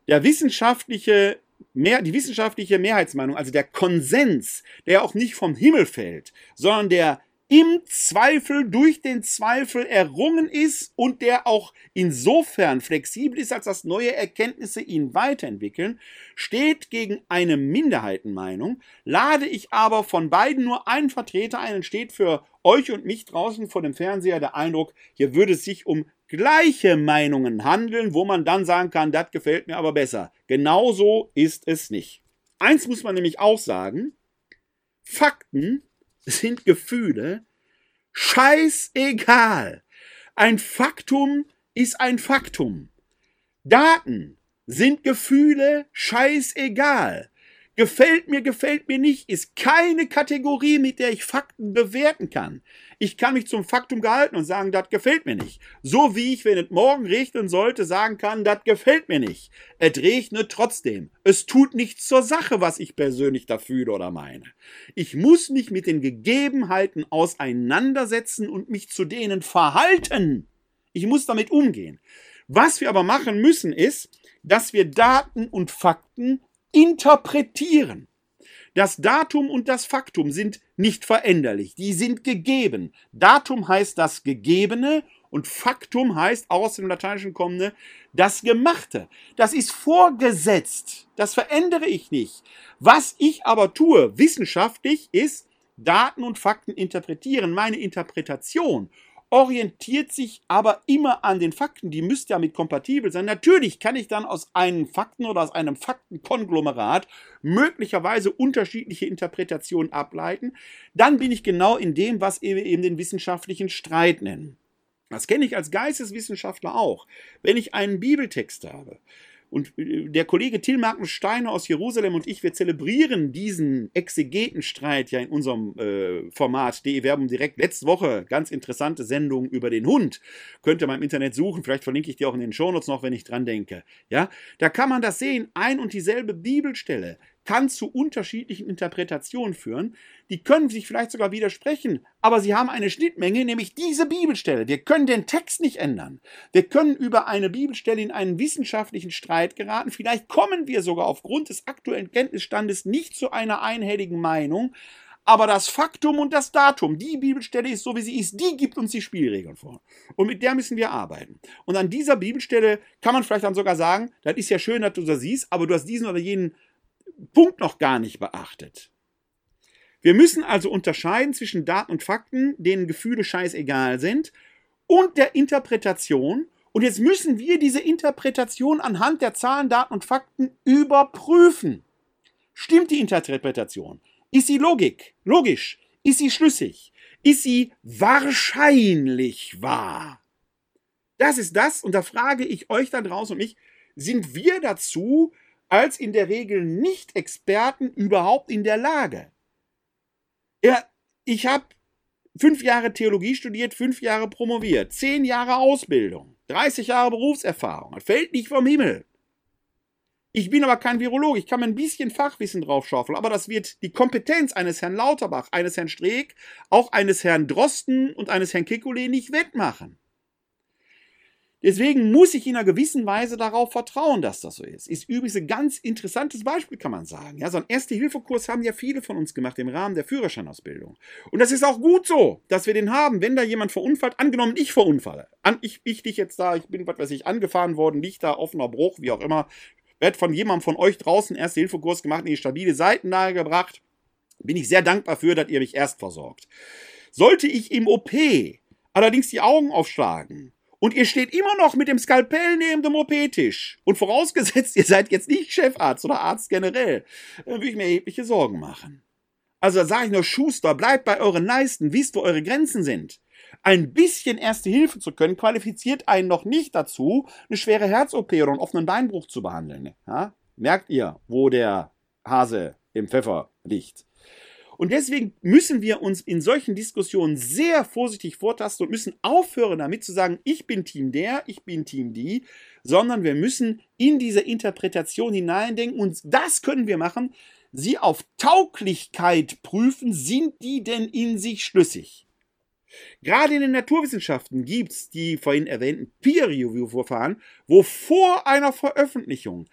Der wissenschaftliche Mehr, die wissenschaftliche Mehrheitsmeinung, also der Konsens, der auch nicht vom Himmel fällt, sondern der im Zweifel durch den Zweifel errungen ist und der auch insofern flexibel ist, als dass neue Erkenntnisse ihn weiterentwickeln, steht gegen eine Minderheitenmeinung. Lade ich aber von beiden nur einen Vertreter ein, entsteht für euch und mich draußen vor dem Fernseher der Eindruck, hier würde es sich um gleiche Meinungen handeln, wo man dann sagen kann, das gefällt mir aber besser. Genauso ist es nicht. Eins muss man nämlich auch sagen, Fakten sind Gefühle scheißegal. Ein Faktum ist ein Faktum. Daten sind Gefühle scheißegal. Gefällt mir, gefällt mir nicht, ist keine Kategorie, mit der ich Fakten bewerten kann. Ich kann mich zum Faktum gehalten und sagen, das gefällt mir nicht. So wie ich, wenn es morgen regnen sollte, sagen kann, das gefällt mir nicht. Es regnet trotzdem. Es tut nichts zur Sache, was ich persönlich da fühle oder meine. Ich muss mich mit den Gegebenheiten auseinandersetzen und mich zu denen verhalten. Ich muss damit umgehen. Was wir aber machen müssen, ist, dass wir Daten und Fakten interpretieren. Das Datum und das Faktum sind nicht veränderlich, die sind gegeben. Datum heißt das Gegebene und Faktum heißt aus dem Lateinischen kommende das Gemachte. Das ist vorgesetzt, das verändere ich nicht. Was ich aber tue, wissenschaftlich, ist Daten und Fakten interpretieren, meine Interpretation orientiert sich aber immer an den Fakten. Die müsste damit kompatibel sein. Natürlich kann ich dann aus einem Fakten oder aus einem Faktenkonglomerat möglicherweise unterschiedliche Interpretationen ableiten. Dann bin ich genau in dem, was wir eben den wissenschaftlichen Streit nennen. Das kenne ich als Geisteswissenschaftler auch. Wenn ich einen Bibeltext habe und äh, der Kollege Till Magnus Steiner aus Jerusalem und ich, wir zelebrieren diesen Exegetenstreit ja in unserem äh, Format DE Werbung direkt. Letzte Woche ganz interessante Sendung über den Hund. Könnt ihr mal im Internet suchen. Vielleicht verlinke ich die auch in den Shownotes noch, wenn ich dran denke. Ja, da kann man das sehen. Ein und dieselbe Bibelstelle kann zu unterschiedlichen Interpretationen führen. Die können sich vielleicht sogar widersprechen, aber sie haben eine Schnittmenge, nämlich diese Bibelstelle. Wir können den Text nicht ändern. Wir können über eine Bibelstelle in einen wissenschaftlichen Streit geraten. Vielleicht kommen wir sogar aufgrund des aktuellen Kenntnisstandes nicht zu einer einhelligen Meinung. Aber das Faktum und das Datum, die Bibelstelle ist so, wie sie ist, die gibt uns die Spielregeln vor. Und mit der müssen wir arbeiten. Und an dieser Bibelstelle kann man vielleicht dann sogar sagen, das ist ja schön, dass du das siehst, aber du hast diesen oder jenen Punkt noch gar nicht beachtet. Wir müssen also unterscheiden zwischen Daten und Fakten, denen Gefühle scheißegal sind, und der Interpretation. Und jetzt müssen wir diese Interpretation anhand der Zahlen, Daten und Fakten überprüfen. Stimmt die Interpretation? Ist sie Logik? Logisch? Ist sie schlüssig? Ist sie wahrscheinlich wahr? Das ist das, und da frage ich euch da draußen und mich, sind wir dazu als in der Regel Nicht-Experten überhaupt in der Lage? Ja, ich habe fünf Jahre Theologie studiert, fünf Jahre promoviert, zehn Jahre Ausbildung, 30 Jahre Berufserfahrung. Fällt nicht vom Himmel. Ich bin aber kein Virologe, ich kann mir ein bisschen Fachwissen draufschaufeln, aber das wird die Kompetenz eines Herrn Lauterbach, eines Herrn Streeck, auch eines Herrn Drosten und eines Herrn Kekulé nicht wettmachen. Deswegen muss ich in einer gewissen Weise darauf vertrauen, dass das so ist. Ist übrigens ein ganz interessantes Beispiel, kann man sagen. Ja, so einen Erste-Hilfe-Kurs haben ja viele von uns gemacht im Rahmen der Führerscheinausbildung. Und das ist auch gut so, dass wir den haben, wenn da jemand verunfallt, angenommen ich verunfalle. An, ich, ich dich jetzt da, ich bin, was weiß ich, angefahren worden, liegt da, offener Bruch, wie auch immer. Werd von jemandem von euch draußen Erste-Hilfe-Kurs gemacht, in die stabile Seitenlage gebracht. Bin ich sehr dankbar für, dass ihr mich erst versorgt. Sollte ich im OP allerdings die Augen aufschlagen und ihr steht immer noch mit dem Skalpell neben dem OP-Tisch. Und vorausgesetzt, <laughs> ihr seid jetzt nicht Chefarzt oder Arzt generell, dann würde ich mir erhebliche Sorgen machen. Also da sage ich nur, Schuster, bleibt bei euren Leisten, wisst, wo eure Grenzen sind. Ein bisschen erste Hilfe zu können, qualifiziert einen noch nicht dazu, eine schwere Herz-OP oder einen offenen Beinbruch zu behandeln. Ja? Merkt ihr, wo der Hase im Pfeffer liegt? Und deswegen müssen wir uns in solchen Diskussionen sehr vorsichtig vortasten und müssen aufhören damit zu sagen, ich bin Team der, ich bin Team die, sondern wir müssen in diese Interpretation hineindenken und das können wir machen, sie auf Tauglichkeit prüfen, sind die denn in sich schlüssig? Gerade in den Naturwissenschaften gibt es die vorhin erwähnten Peer-Review-Verfahren, wo vor einer Veröffentlichung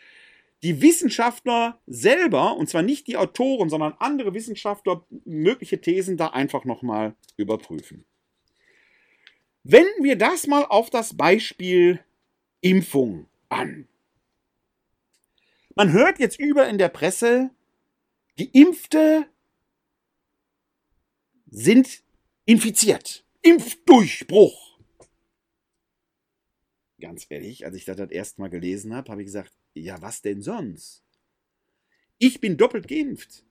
die Wissenschaftler selber, und zwar nicht die Autoren, sondern andere Wissenschaftler, mögliche Thesen da einfach nochmal überprüfen. Wenden wir das mal auf das Beispiel Impfung an. Man hört jetzt über in der Presse, Geimpfte sind infiziert. Impfdurchbruch. Ganz ehrlich, als ich das das erste Mal gelesen habe, habe ich gesagt, ja, was denn sonst? Ich bin doppelt geimpft.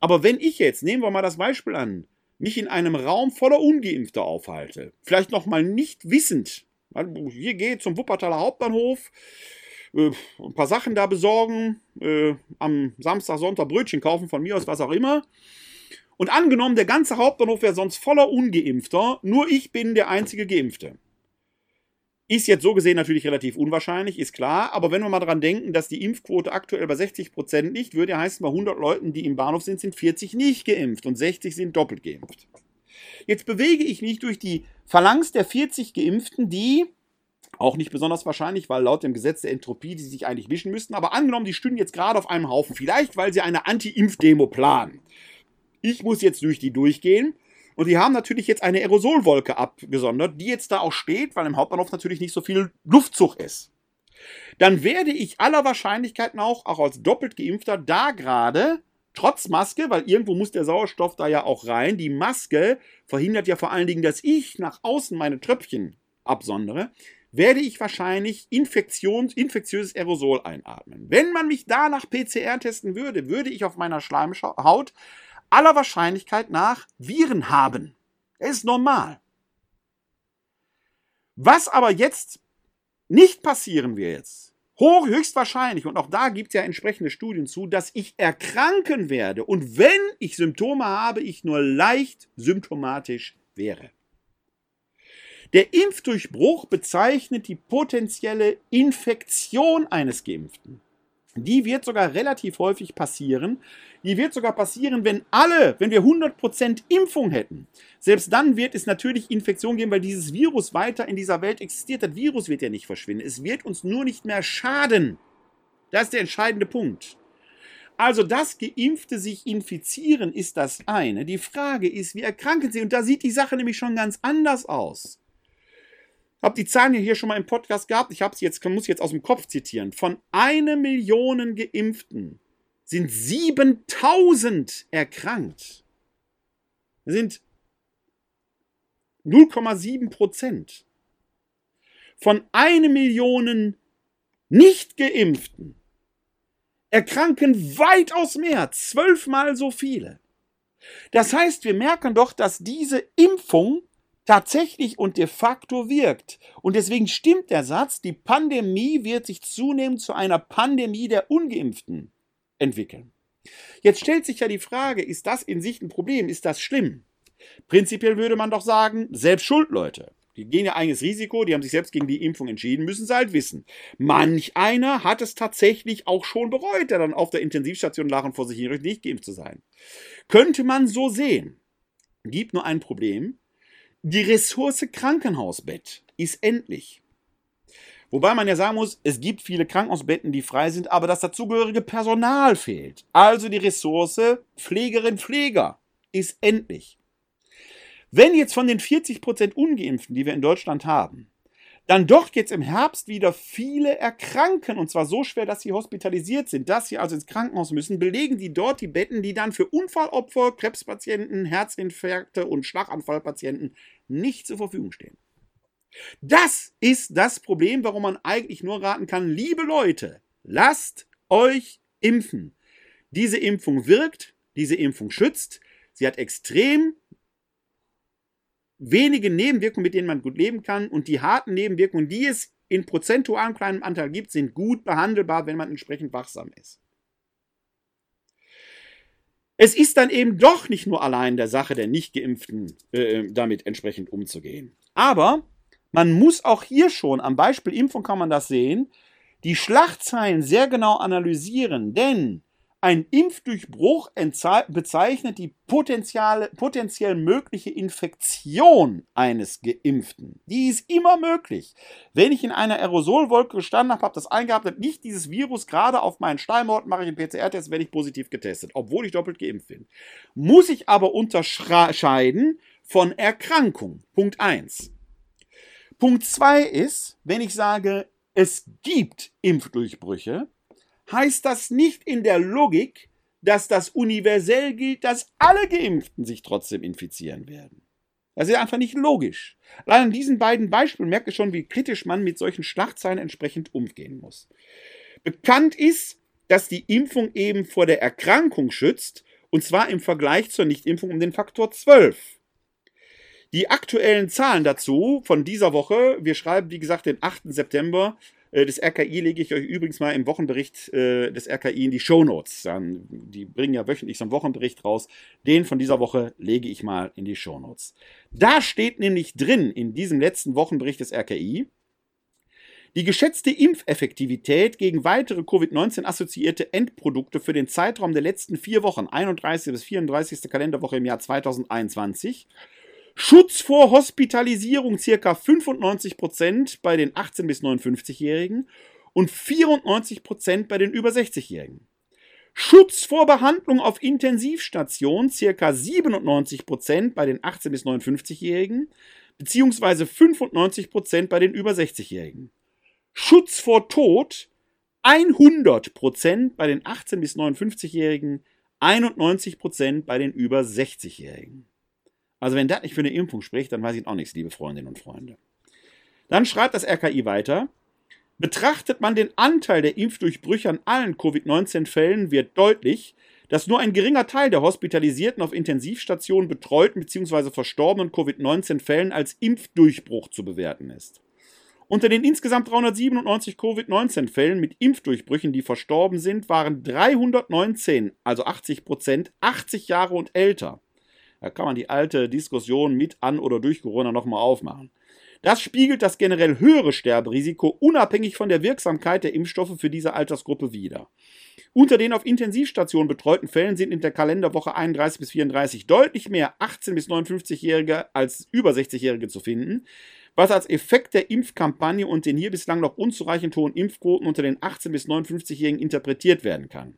Aber wenn ich jetzt, nehmen wir mal das Beispiel an, mich in einem Raum voller Ungeimpfter aufhalte, vielleicht noch mal nicht wissend, hier geht zum Wuppertaler Hauptbahnhof, äh, ein paar Sachen da besorgen, äh, am Samstag, Sonntag Brötchen kaufen, von mir aus was auch immer. Und angenommen, der ganze Hauptbahnhof wäre sonst voller Ungeimpfter, nur ich bin der einzige Geimpfte. Ist jetzt so gesehen natürlich relativ unwahrscheinlich, ist klar. Aber wenn wir mal daran denken, dass die Impfquote aktuell bei 60 Prozent liegt, würde ja heißen, bei 100 Leuten, die im Bahnhof sind, sind 40 nicht geimpft und 60 sind doppelt geimpft. Jetzt bewege ich mich durch die Phalanx der 40 Geimpften, die auch nicht besonders wahrscheinlich, weil laut dem Gesetz der Entropie die sich eigentlich wischen müssten. Aber angenommen, die stünden jetzt gerade auf einem Haufen. Vielleicht, weil sie eine Anti-Impf-Demo planen. Ich muss jetzt durch die durchgehen und die haben natürlich jetzt eine Aerosolwolke abgesondert, die jetzt da auch steht, weil im Hauptbahnhof natürlich nicht so viel Luftzug ist. Dann werde ich aller Wahrscheinlichkeit nach, auch als doppelt geimpfter, da gerade trotz Maske, weil irgendwo muss der Sauerstoff da ja auch rein, die Maske verhindert ja vor allen Dingen, dass ich nach außen meine Tröpfchen absondere, werde ich wahrscheinlich Infektions, infektiöses Aerosol einatmen. Wenn man mich da nach PCR testen würde, würde ich auf meiner Schleimhaut aller Wahrscheinlichkeit nach Viren haben. Das ist normal. Was aber jetzt nicht passieren wird jetzt, hoch, höchstwahrscheinlich, und auch da gibt es ja entsprechende Studien zu, dass ich erkranken werde und wenn ich Symptome habe, ich nur leicht symptomatisch wäre. Der Impfdurchbruch bezeichnet die potenzielle Infektion eines Geimpften. Die wird sogar relativ häufig passieren. Die wird sogar passieren, wenn alle, wenn wir 100% Impfung hätten. Selbst dann wird es natürlich Infektionen geben, weil dieses Virus weiter in dieser Welt existiert. Das Virus wird ja nicht verschwinden. Es wird uns nur nicht mehr schaden. Das ist der entscheidende Punkt. Also, dass Geimpfte sich infizieren, ist das eine. Die Frage ist, wie erkranken sie? Und da sieht die Sache nämlich schon ganz anders aus. Habe die Zahlen ja hier schon mal im Podcast gehabt. Ich habe jetzt, muss jetzt aus dem Kopf zitieren. Von einer Million Geimpften sind 7000 erkrankt. Das sind 0,7 Prozent. Von einer Million nicht geimpften erkranken weitaus mehr, zwölfmal so viele. Das heißt, wir merken doch, dass diese Impfung tatsächlich und de facto wirkt. Und deswegen stimmt der Satz, die Pandemie wird sich zunehmend zu einer Pandemie der ungeimpften entwickeln. Jetzt stellt sich ja die Frage, ist das in sich ein Problem? Ist das schlimm? Prinzipiell würde man doch sagen, selbst schuld, Leute. Die gehen ja eigenes Risiko, die haben sich selbst gegen die Impfung entschieden, müssen sie halt wissen. Manch einer hat es tatsächlich auch schon bereut, der dann auf der Intensivstation und vor sich hin nicht geimpft zu sein. Könnte man so sehen. Gibt nur ein Problem. Die Ressource Krankenhausbett ist endlich. Wobei man ja sagen muss, es gibt viele Krankenhausbetten, die frei sind, aber das dazugehörige Personal fehlt. Also die Ressource Pflegerin, Pfleger ist endlich. Wenn jetzt von den 40% Ungeimpften, die wir in Deutschland haben, dann doch jetzt im Herbst wieder viele erkranken und zwar so schwer, dass sie hospitalisiert sind, dass sie also ins Krankenhaus müssen, belegen die dort die Betten, die dann für Unfallopfer, Krebspatienten, Herzinfarkte und Schlaganfallpatienten nicht zur Verfügung stehen. Das ist das Problem, warum man eigentlich nur raten kann, liebe Leute, lasst euch impfen. Diese Impfung wirkt, diese Impfung schützt, sie hat extrem wenige Nebenwirkungen, mit denen man gut leben kann und die harten Nebenwirkungen, die es in prozentualem kleinen Anteil gibt, sind gut behandelbar, wenn man entsprechend wachsam ist. Es ist dann eben doch nicht nur allein der Sache der Nicht-Geimpften, äh, damit entsprechend umzugehen. Aber man muss auch hier schon, am Beispiel Impfung kann man das sehen, die Schlachtzeilen sehr genau analysieren, denn ein Impfdurchbruch bezeichnet die potenziell mögliche Infektion eines Geimpften. Die ist immer möglich. Wenn ich in einer Aerosolwolke gestanden habe, habe das eingehabt, habe nicht dieses Virus gerade auf meinen Steinmord, mache ich einen PCR-Test, werde ich positiv getestet, obwohl ich doppelt geimpft bin. Muss ich aber unterscheiden von Erkrankung. Punkt 1. Punkt 2 ist, wenn ich sage, es gibt Impfdurchbrüche, heißt das nicht in der Logik, dass das universell gilt, dass alle Geimpften sich trotzdem infizieren werden. Das ist einfach nicht logisch. Allein an diesen beiden Beispielen merkt ihr schon, wie kritisch man mit solchen Schlachtzeilen entsprechend umgehen muss. Bekannt ist, dass die Impfung eben vor der Erkrankung schützt, und zwar im Vergleich zur Nichtimpfung um den Faktor 12. Die aktuellen Zahlen dazu von dieser Woche, wir schreiben wie gesagt den 8. September, äh, das RKI lege ich euch übrigens mal im Wochenbericht äh, des RKI in die Shownotes. Die bringen ja wöchentlich so einen Wochenbericht raus. Den von dieser Woche lege ich mal in die Shownotes. Da steht nämlich drin in diesem letzten Wochenbericht des RKI, die geschätzte Impfeffektivität gegen weitere Covid-19-assoziierte Endprodukte für den Zeitraum der letzten vier Wochen, 31. bis 34. Kalenderwoche im Jahr 2021, Schutz vor Hospitalisierung circa 95% bei den 18- bis 59-Jährigen und 94% bei den über 60-Jährigen. Schutz vor Behandlung auf Intensivstation circa 97% bei den 18- bis 59-Jährigen beziehungsweise 95% bei den über 60-Jährigen. Schutz vor Tod 100% bei den 18- bis 59-Jährigen, 91% bei den über 60-Jährigen. Also wenn das nicht für eine Impfung spricht, dann weiß ich auch nichts, liebe Freundinnen und Freunde. Dann schreibt das RKI weiter. Betrachtet man den Anteil der Impfdurchbrüche an allen Covid-19-Fällen, wird deutlich, dass nur ein geringer Teil der hospitalisierten auf Intensivstationen betreuten bzw. verstorbenen Covid-19-Fällen als Impfdurchbruch zu bewerten ist. Unter den insgesamt 397 Covid-19-Fällen mit Impfdurchbrüchen, die verstorben sind, waren 319, also 80 Prozent, 80 Jahre und älter. Da kann man die alte Diskussion mit an oder durch Corona nochmal aufmachen. Das spiegelt das generell höhere Sterberisiko unabhängig von der Wirksamkeit der Impfstoffe für diese Altersgruppe wider. Unter den auf Intensivstationen betreuten Fällen sind in der Kalenderwoche 31 bis 34 deutlich mehr 18 bis 59-Jährige als über 60-Jährige zu finden, was als Effekt der Impfkampagne und den hier bislang noch unzureichend hohen Impfquoten unter den 18 bis 59-Jährigen interpretiert werden kann.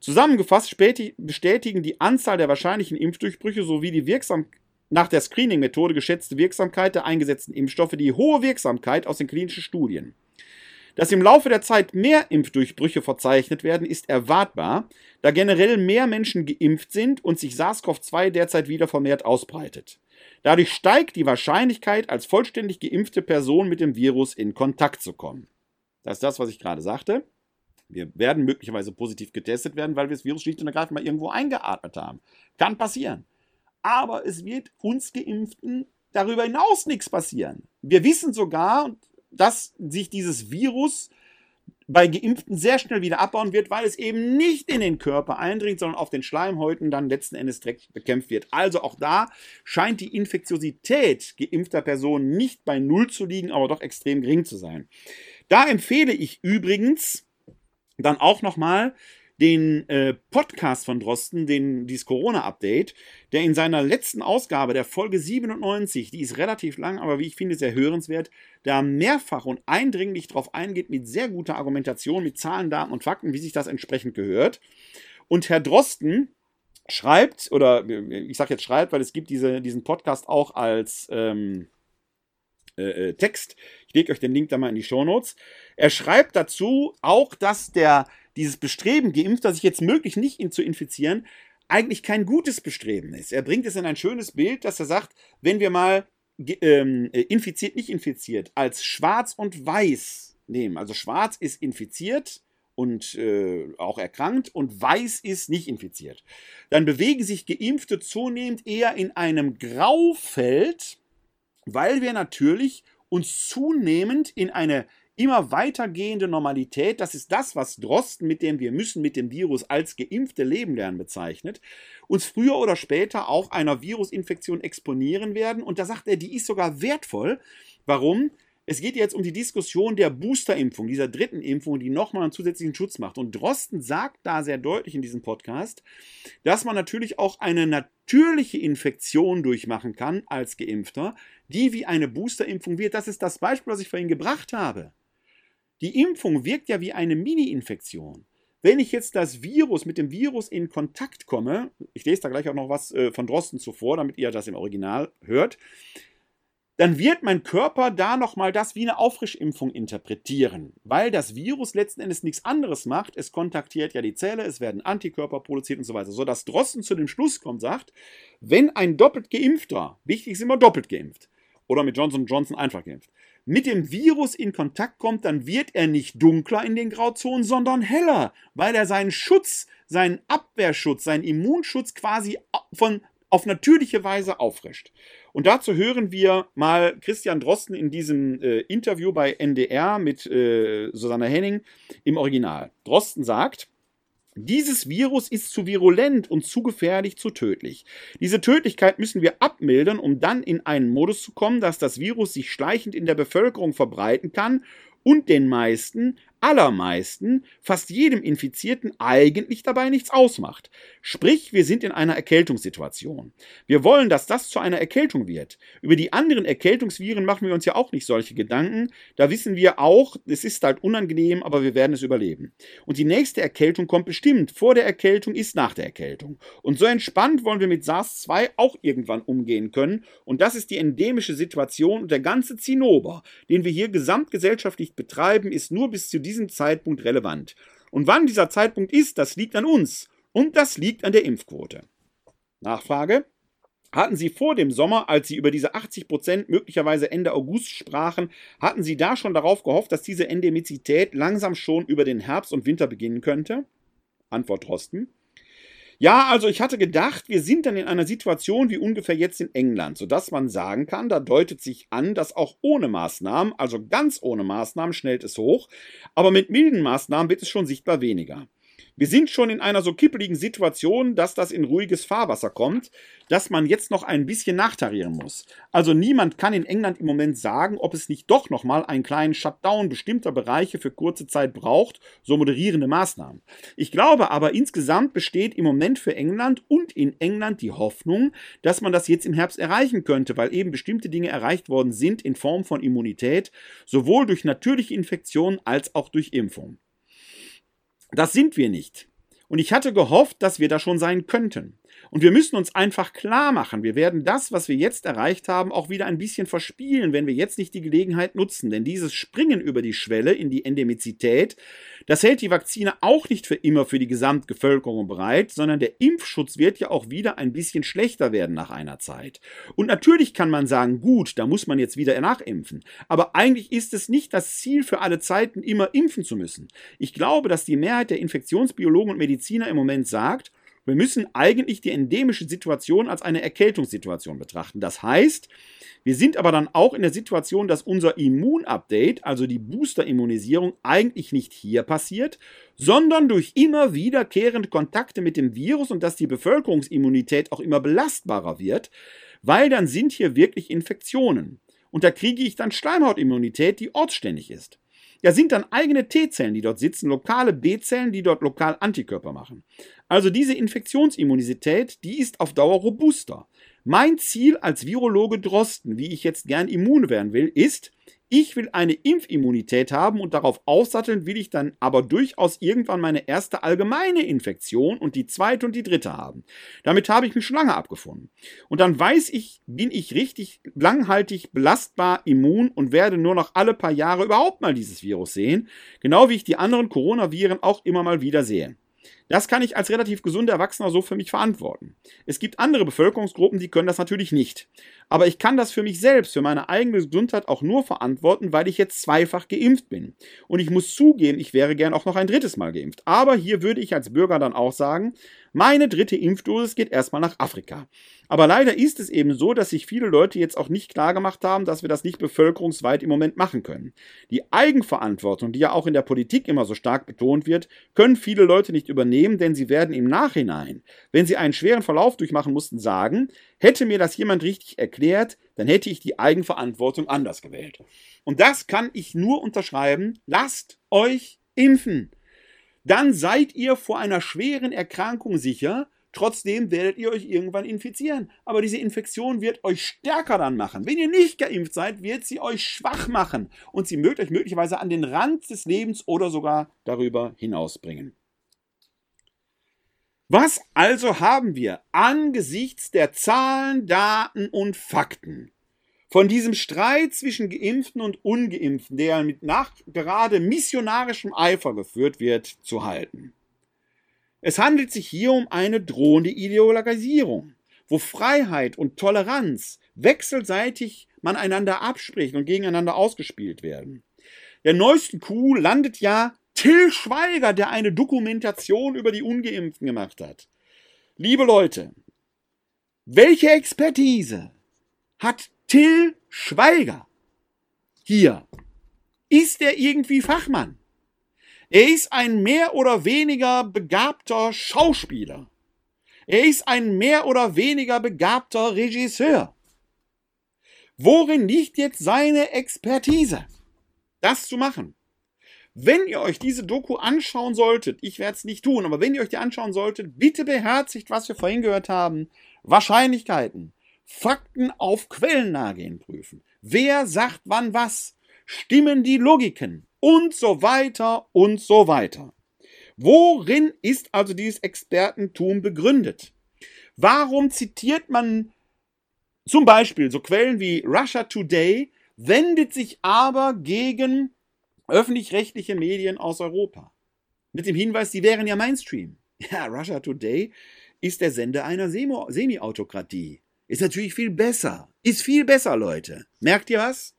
Zusammengefasst bestätigen die Anzahl der wahrscheinlichen Impfdurchbrüche sowie die wirksam nach der Screening-Methode geschätzte Wirksamkeit der eingesetzten Impfstoffe die hohe Wirksamkeit aus den klinischen Studien. Dass im Laufe der Zeit mehr Impfdurchbrüche verzeichnet werden, ist erwartbar, da generell mehr Menschen geimpft sind und sich SARS-CoV-2 derzeit wieder vermehrt ausbreitet. Dadurch steigt die Wahrscheinlichkeit, als vollständig geimpfte Person mit dem Virus in Kontakt zu kommen. Das ist das, was ich gerade sagte. Wir werden möglicherweise positiv getestet werden, weil wir das Virus schlicht und ergreifend mal irgendwo eingeatmet haben. Kann passieren. Aber es wird uns Geimpften darüber hinaus nichts passieren. Wir wissen sogar, dass sich dieses Virus bei Geimpften sehr schnell wieder abbauen wird, weil es eben nicht in den Körper eindringt, sondern auf den Schleimhäuten dann letzten Endes direkt bekämpft wird. Also auch da scheint die Infektiosität geimpfter Personen nicht bei Null zu liegen, aber doch extrem gering zu sein. Da empfehle ich übrigens dann auch nochmal den äh, Podcast von Drosten, den, dieses Corona-Update, der in seiner letzten Ausgabe, der Folge 97, die ist relativ lang, aber wie ich finde, sehr hörenswert, da mehrfach und eindringlich darauf eingeht, mit sehr guter Argumentation, mit Zahlen, Daten und Fakten, wie sich das entsprechend gehört. Und Herr Drosten schreibt, oder ich sage jetzt schreibt, weil es gibt diese, diesen Podcast auch als ähm, äh, äh Text. Ich lege euch den Link da mal in die Show Notes. Er schreibt dazu auch, dass der dieses Bestreben, Geimpfter sich jetzt möglich nicht zu infizieren, eigentlich kein gutes Bestreben ist. Er bringt es in ein schönes Bild, dass er sagt, wenn wir mal ähm, äh, infiziert, nicht infiziert, als schwarz und weiß nehmen. Also schwarz ist infiziert und äh, auch erkrankt und weiß ist nicht infiziert. Dann bewegen sich Geimpfte zunehmend eher in einem Graufeld, weil wir natürlich uns zunehmend in eine immer weitergehende Normalität, das ist das, was Drosten mit dem wir müssen mit dem Virus als geimpfte Leben lernen bezeichnet, uns früher oder später auch einer Virusinfektion exponieren werden. Und da sagt er, die ist sogar wertvoll. Warum? Es geht jetzt um die Diskussion der Boosterimpfung, dieser dritten Impfung, die nochmal einen zusätzlichen Schutz macht. Und Drosten sagt da sehr deutlich in diesem Podcast, dass man natürlich auch eine natürliche Infektion durchmachen kann als Geimpfter, die wie eine Boosterimpfung wird. Das ist das Beispiel, was ich vorhin gebracht habe. Die Impfung wirkt ja wie eine Mini-Infektion. Wenn ich jetzt das Virus mit dem Virus in Kontakt komme, ich lese da gleich auch noch was äh, von Drosten zuvor, damit ihr das im Original hört, dann wird mein Körper da nochmal das wie eine Auffrischimpfung interpretieren, weil das Virus letzten Endes nichts anderes macht. Es kontaktiert ja die Zelle, es werden Antikörper produziert und so weiter, sodass Drosten zu dem Schluss kommt, sagt, wenn ein doppelt geimpfter, wichtig ist immer doppelt geimpft, oder mit Johnson Johnson einfach geimpft, mit dem Virus in Kontakt kommt, dann wird er nicht dunkler in den Grauzonen, sondern heller, weil er seinen Schutz, seinen Abwehrschutz, seinen Immunschutz quasi von, auf natürliche Weise auffrischt. Und dazu hören wir mal Christian Drosten in diesem äh, Interview bei NDR mit äh, Susanne Henning im Original. Drosten sagt, dieses Virus ist zu virulent und zu gefährlich, zu tödlich. Diese Tödlichkeit müssen wir abmildern, um dann in einen Modus zu kommen, dass das Virus sich schleichend in der Bevölkerung verbreiten kann und den meisten allermeisten, fast jedem Infizierten eigentlich dabei nichts ausmacht. Sprich, wir sind in einer Erkältungssituation. Wir wollen, dass das zu einer Erkältung wird. Über die anderen Erkältungsviren machen wir uns ja auch nicht solche Gedanken. Da wissen wir auch, es ist halt unangenehm, aber wir werden es überleben. Und die nächste Erkältung kommt bestimmt. Vor der Erkältung ist nach der Erkältung. Und so entspannt wollen wir mit SARS-2 auch irgendwann umgehen können. Und das ist die endemische Situation und der ganze Zinnober, den wir hier gesamtgesellschaftlich betreiben, ist nur bis zu diesem diesem Zeitpunkt relevant. Und wann dieser Zeitpunkt ist, das liegt an uns. Und das liegt an der Impfquote. Nachfrage. Hatten Sie vor dem Sommer, als Sie über diese 80 Prozent möglicherweise Ende August sprachen, hatten Sie da schon darauf gehofft, dass diese Endemizität langsam schon über den Herbst und Winter beginnen könnte? Antwort Drosten. Ja, also ich hatte gedacht, wir sind dann in einer Situation wie ungefähr jetzt in England, sodass man sagen kann, da deutet sich an, dass auch ohne Maßnahmen, also ganz ohne Maßnahmen, schnellt es hoch, aber mit milden Maßnahmen wird es schon sichtbar weniger. Wir sind schon in einer so kippeligen Situation, dass das in ruhiges Fahrwasser kommt, dass man jetzt noch ein bisschen nachtarieren muss. Also niemand kann in England im Moment sagen, ob es nicht doch nochmal einen kleinen Shutdown bestimmter Bereiche für kurze Zeit braucht, so moderierende Maßnahmen. Ich glaube aber insgesamt besteht im Moment für England und in England die Hoffnung, dass man das jetzt im Herbst erreichen könnte, weil eben bestimmte Dinge erreicht worden sind in Form von Immunität, sowohl durch natürliche Infektionen als auch durch Impfung. Das sind wir nicht. Und ich hatte gehofft, dass wir da schon sein könnten. Und wir müssen uns einfach klar machen, wir werden das, was wir jetzt erreicht haben, auch wieder ein bisschen verspielen, wenn wir jetzt nicht die Gelegenheit nutzen. Denn dieses Springen über die Schwelle in die Endemizität, das hält die Vakzine auch nicht für immer für die Gesamtbevölkerung bereit, sondern der Impfschutz wird ja auch wieder ein bisschen schlechter werden nach einer Zeit. Und natürlich kann man sagen, gut, da muss man jetzt wieder nachimpfen. Aber eigentlich ist es nicht das Ziel für alle Zeiten, immer impfen zu müssen. Ich glaube, dass die Mehrheit der Infektionsbiologen und Mediziner im Moment sagt, Wir müssen eigentlich die endemische Situation als eine Erkältungssituation betrachten. Das heißt, wir sind aber dann auch in der Situation, dass unser Immunupdate, also die Booster-Immunisierung, eigentlich nicht hier passiert, sondern durch immer wiederkehrende Kontakte mit dem Virus und dass die Bevölkerungsimmunität auch immer belastbarer wird, weil dann sind hier wirklich Infektionen. Und da kriege ich dann Schleimhautimmunität, die ortsständig ist. Ja, sind dann eigene T-Zellen, die dort sitzen, lokale B-Zellen, die dort lokal Antikörper machen. Also diese Infektionsimmunität, die ist auf Dauer robuster. Mein Ziel als Virologe Drosten, wie ich jetzt gern immun werden will, ist, ich will eine Impfimmunität haben und darauf aussatteln will ich dann aber durchaus irgendwann meine erste allgemeine Infektion und die zweite und die dritte haben. Damit habe ich mich schon lange abgefunden. Und dann weiß ich, bin ich richtig langhaltig belastbar immun und werde nur noch alle paar Jahre überhaupt mal dieses Virus sehen, genau wie ich die anderen Coronaviren auch immer mal wieder sehe. Das kann ich als relativ gesunder Erwachsener so für mich verantworten. Es gibt andere Bevölkerungsgruppen, die können das natürlich nicht. Aber ich kann das für mich selbst, für meine eigene Gesundheit auch nur verantworten, weil ich jetzt zweifach geimpft bin. Und ich muss zugeben, ich wäre gern auch noch ein drittes Mal geimpft. Aber hier würde ich als Bürger dann auch sagen, meine dritte Impfdosis geht erstmal nach Afrika. Aber leider ist es eben so, dass sich viele Leute jetzt auch nicht klar gemacht haben, dass wir das nicht bevölkerungsweit im Moment machen können. Die Eigenverantwortung, die ja auch in der Politik immer so stark betont wird, können viele Leute nicht übernehmen, denn sie werden im Nachhinein, wenn sie einen schweren Verlauf durchmachen mussten, sagen, hätte mir das jemand richtig erklärt, dann hätte ich die Eigenverantwortung anders gewählt. Und das kann ich nur unterschreiben. Lasst euch impfen dann seid ihr vor einer schweren Erkrankung sicher. Trotzdem werdet ihr euch irgendwann infizieren. Aber diese Infektion wird euch stärker dann machen. Wenn ihr nicht geimpft seid, wird sie euch schwach machen und sie mögt euch möglicherweise an den Rand des Lebens oder sogar darüber hinausbringen. Was also haben wir angesichts der Zahlen, Daten und Fakten? von diesem Streit zwischen Geimpften und Ungeimpften, der mit nachgerade missionarischem Eifer geführt wird, zu halten. Es handelt sich hier um eine drohende Ideologisierung, wo Freiheit und Toleranz wechselseitig man einander abspricht und gegeneinander ausgespielt werden. Der neuesten Coup landet ja Till Schweiger, der eine Dokumentation über die Ungeimpften gemacht hat. Liebe Leute, welche Expertise hat Till Schweiger. Hier. Ist er irgendwie Fachmann? Er ist ein mehr oder weniger begabter Schauspieler. Er ist ein mehr oder weniger begabter Regisseur. Worin liegt jetzt seine Expertise, das zu machen? Wenn ihr euch diese Doku anschauen solltet, ich werde es nicht tun, aber wenn ihr euch die anschauen solltet, bitte beherzigt, was wir vorhin gehört haben. Wahrscheinlichkeiten, Fakten auf Quellennahgehen prüfen. Wer sagt wann was? Stimmen die Logiken? Und so weiter und so weiter. Worin ist also dieses Expertentum begründet? Warum zitiert man zum Beispiel so Quellen wie Russia Today, wendet sich aber gegen öffentlich-rechtliche Medien aus Europa? Mit dem Hinweis, die wären ja Mainstream. Ja, Russia Today ist der Sender einer Semi-Autokratie. Ist natürlich viel besser. Ist viel besser, Leute. Merkt ihr was?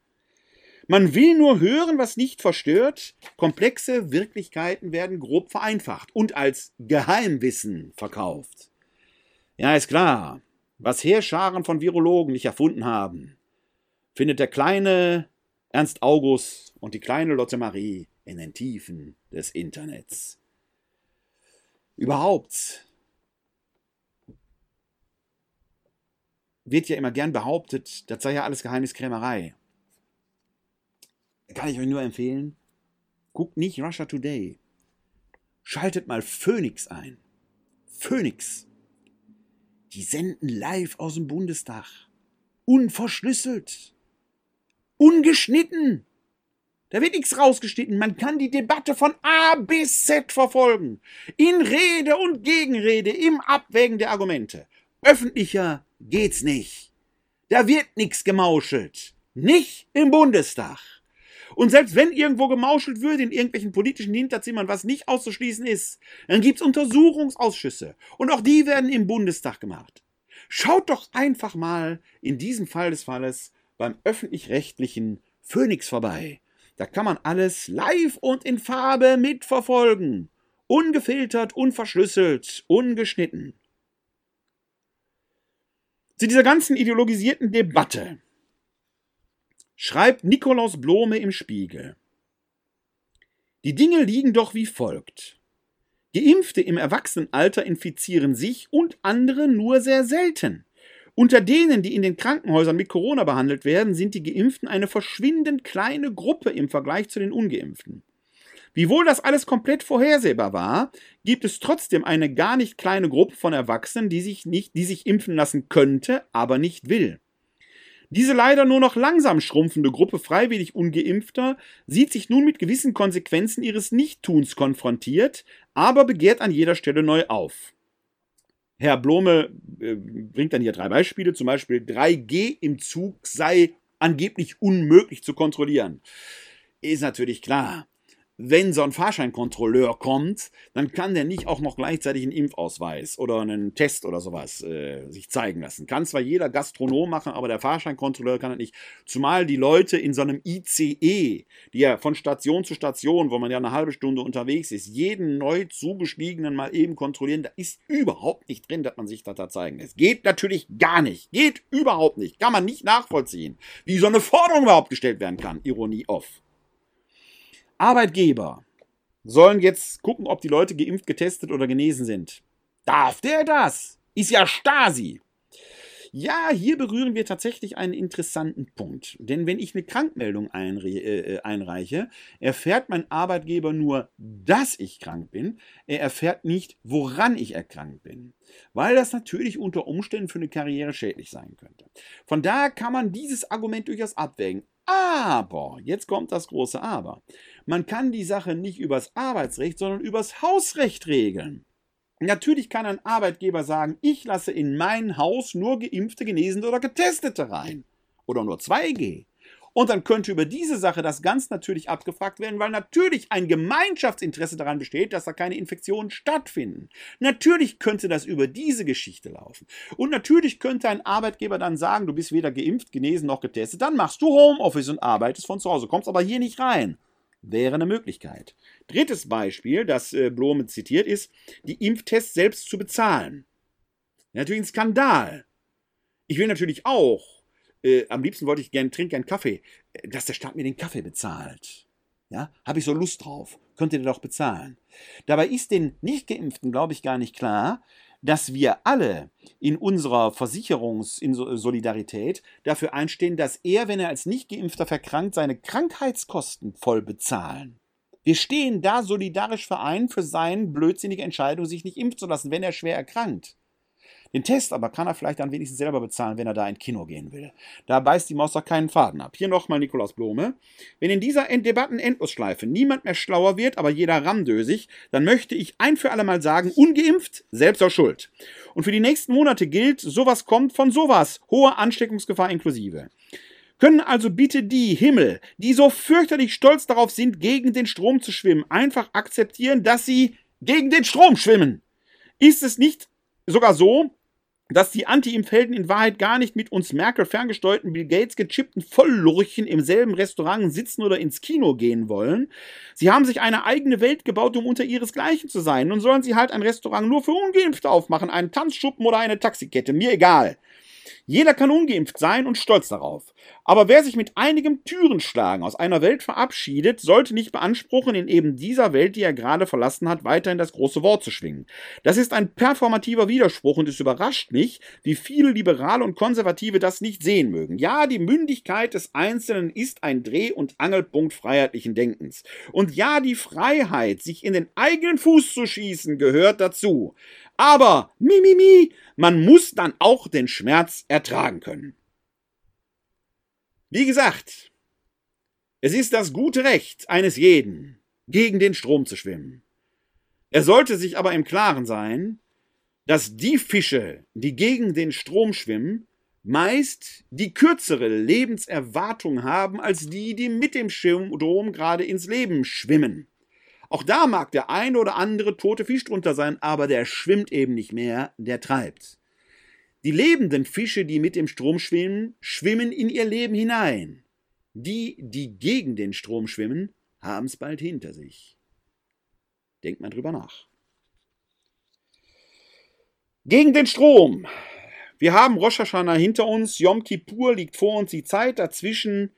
Man will nur hören, was nicht verstört. Komplexe Wirklichkeiten werden grob vereinfacht und als Geheimwissen verkauft. Ja, ist klar. Was Heerscharen von Virologen nicht erfunden haben, findet der kleine Ernst August und die kleine Lotte Marie in den Tiefen des Internets. Überhaupt wird ja immer gern behauptet, das sei ja alles Geheimniskrämerei. Kann ich euch nur empfehlen, guckt nicht Russia Today. Schaltet mal Phoenix ein. Phoenix. Die senden live aus dem Bundestag. Unverschlüsselt. Ungeschnitten. Da wird nichts rausgeschnitten. Man kann die Debatte von A bis Z verfolgen. In Rede und Gegenrede, im Abwägen der Argumente. Öffentlicher geht's nicht. Da wird nichts gemauschelt. Nicht im Bundestag. Und selbst wenn irgendwo gemauschelt würde in irgendwelchen politischen Hinterzimmern, was nicht auszuschließen ist, dann gibt's Untersuchungsausschüsse. Und auch die werden im Bundestag gemacht. Schaut doch einfach mal in diesem Fall des Falles beim öffentlich-rechtlichen Phoenix vorbei. Da kann man alles live und in Farbe mitverfolgen. Ungefiltert, unverschlüsselt, ungeschnitten. Zu dieser ganzen ideologisierten Debatte schreibt Nikolaus Blome im Spiegel. Die Dinge liegen doch wie folgt. Geimpfte im Erwachsenenalter infizieren sich und andere nur sehr selten. Unter denen, die in den Krankenhäusern mit Corona behandelt werden, sind die Geimpften eine verschwindend kleine Gruppe im Vergleich zu den Ungeimpften. Wiewohl das alles komplett vorhersehbar war, gibt es trotzdem eine gar nicht kleine Gruppe von Erwachsenen, die sich nicht, die sich impfen lassen könnte, aber nicht will. Diese leider nur noch langsam schrumpfende Gruppe freiwillig ungeimpfter sieht sich nun mit gewissen Konsequenzen ihres Nichttuns konfrontiert, aber begehrt an jeder Stelle neu auf. Herr Blome äh, bringt dann hier drei Beispiele, zum Beispiel 3G im Zug sei angeblich unmöglich zu kontrollieren. Ist natürlich klar wenn so ein Fahrscheinkontrolleur kommt, dann kann der nicht auch noch gleichzeitig einen Impfausweis oder einen Test oder sowas äh, sich zeigen lassen. Kann zwar jeder Gastronom machen, aber der Fahrscheinkontrolleur kann das nicht. Zumal die Leute in so einem ICE, die ja von Station zu Station, wo man ja eine halbe Stunde unterwegs ist, jeden neu zugestiegenen mal eben kontrollieren, da ist überhaupt nicht drin, dass man sich das da zeigen lässt. Geht natürlich gar nicht. Geht überhaupt nicht. Kann man nicht nachvollziehen, wie so eine Forderung überhaupt gestellt werden kann. Ironie off. Arbeitgeber sollen jetzt gucken, ob die Leute geimpft, getestet oder genesen sind. Darf der das? Ist ja Stasi. Ja, hier berühren wir tatsächlich einen interessanten Punkt. Denn wenn ich eine Krankmeldung äh, einreiche, erfährt mein Arbeitgeber nur, dass ich krank bin. Er erfährt nicht, woran ich erkrankt bin. Weil das natürlich unter Umständen für eine Karriere schädlich sein könnte. Von daher kann man dieses Argument durchaus abwägen. Aber, jetzt kommt das große Aber. Man kann die Sache nicht übers Arbeitsrecht, sondern übers Hausrecht regeln. Natürlich kann ein Arbeitgeber sagen, ich lasse in mein Haus nur geimpfte, Genesene oder Getestete rein. Oder nur 2G. Und dann könnte über diese Sache das ganz natürlich abgefragt werden, weil natürlich ein Gemeinschaftsinteresse daran besteht, dass da keine Infektionen stattfinden. Natürlich könnte das über diese Geschichte laufen. Und natürlich könnte ein Arbeitgeber dann sagen, du bist weder geimpft, genesen noch getestet, dann machst du Homeoffice und arbeitest von zu Hause, kommst aber hier nicht rein. Wäre eine Möglichkeit. Drittes Beispiel, das äh, Blome zitiert, ist, die Impftests selbst zu bezahlen. Natürlich ein Skandal. Ich will natürlich auch äh, am liebsten wollte ich gerne, trinke einen Kaffee, äh, dass der Staat mir den Kaffee bezahlt. Ja, habe ich so Lust drauf. Könnte der doch bezahlen. Dabei ist den Nicht-Geimpften, glaube ich, gar nicht klar, dass wir alle in unserer Versicherungssolidarität dafür einstehen, dass er, wenn er als Nicht-Geimpfter verkrankt, seine Krankheitskosten voll bezahlen. Wir stehen da solidarisch vereint für seine blödsinnige Entscheidung, sich nicht impfen zu lassen, wenn er schwer erkrankt. Den Test aber kann er vielleicht dann wenigstens selber bezahlen, wenn er da in Kino gehen will. Da beißt die Maus doch keinen Faden ab. Hier nochmal Nikolaus Blome. Wenn in dieser Debatten-Endlosschleife niemand mehr schlauer wird, aber jeder ramdösig, dann möchte ich ein für alle Mal sagen, ungeimpft, selbst aus Schuld. Und für die nächsten Monate gilt, sowas kommt von sowas. Hohe Ansteckungsgefahr inklusive. Können also bitte die Himmel, die so fürchterlich stolz darauf sind, gegen den Strom zu schwimmen, einfach akzeptieren, dass sie gegen den Strom schwimmen? Ist es nicht sogar so, dass die Anti-Impfhelden in Wahrheit gar nicht mit uns Merkel ferngesteuerten Bill Gates gechippten Volllurchen im selben Restaurant sitzen oder ins Kino gehen wollen. Sie haben sich eine eigene Welt gebaut, um unter ihresgleichen zu sein. Nun sollen sie halt ein Restaurant nur für Ungeimpfte aufmachen, einen Tanzschuppen oder eine Taxikette, mir egal. Jeder kann ungeimpft sein und stolz darauf. Aber wer sich mit einigem Türenschlagen aus einer Welt verabschiedet, sollte nicht beanspruchen, in eben dieser Welt, die er gerade verlassen hat, weiterhin das große Wort zu schwingen. Das ist ein performativer Widerspruch und es überrascht mich, wie viele Liberale und Konservative das nicht sehen mögen. Ja, die Mündigkeit des Einzelnen ist ein Dreh- und Angelpunkt freiheitlichen Denkens. Und ja, die Freiheit, sich in den eigenen Fuß zu schießen, gehört dazu. Aber, mi, mi, mi, man muss dann auch den Schmerz ertragen können. Wie gesagt, es ist das gute Recht eines jeden, gegen den Strom zu schwimmen. Er sollte sich aber im Klaren sein, dass die Fische, die gegen den Strom schwimmen, meist die kürzere Lebenserwartung haben als die, die mit dem Strom gerade ins Leben schwimmen. Auch da mag der eine oder andere tote Fisch drunter sein, aber der schwimmt eben nicht mehr, der treibt. Die lebenden Fische, die mit dem Strom schwimmen, schwimmen in ihr Leben hinein. Die, die gegen den Strom schwimmen, haben es bald hinter sich. Denkt mal drüber nach. Gegen den Strom. Wir haben Rosh Hashanah hinter uns, Yom Kippur liegt vor uns, die Zeit dazwischen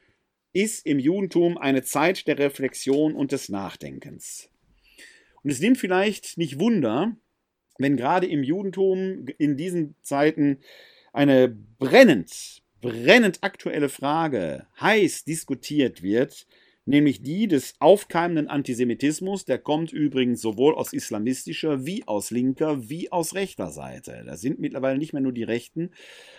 ist im Judentum eine Zeit der Reflexion und des Nachdenkens. Und es nimmt vielleicht nicht Wunder, wenn gerade im Judentum in diesen Zeiten eine brennend, brennend aktuelle Frage heiß diskutiert wird, nämlich die des aufkeimenden Antisemitismus. Der kommt übrigens sowohl aus islamistischer wie aus linker wie aus rechter Seite. Da sind mittlerweile nicht mehr nur die Rechten,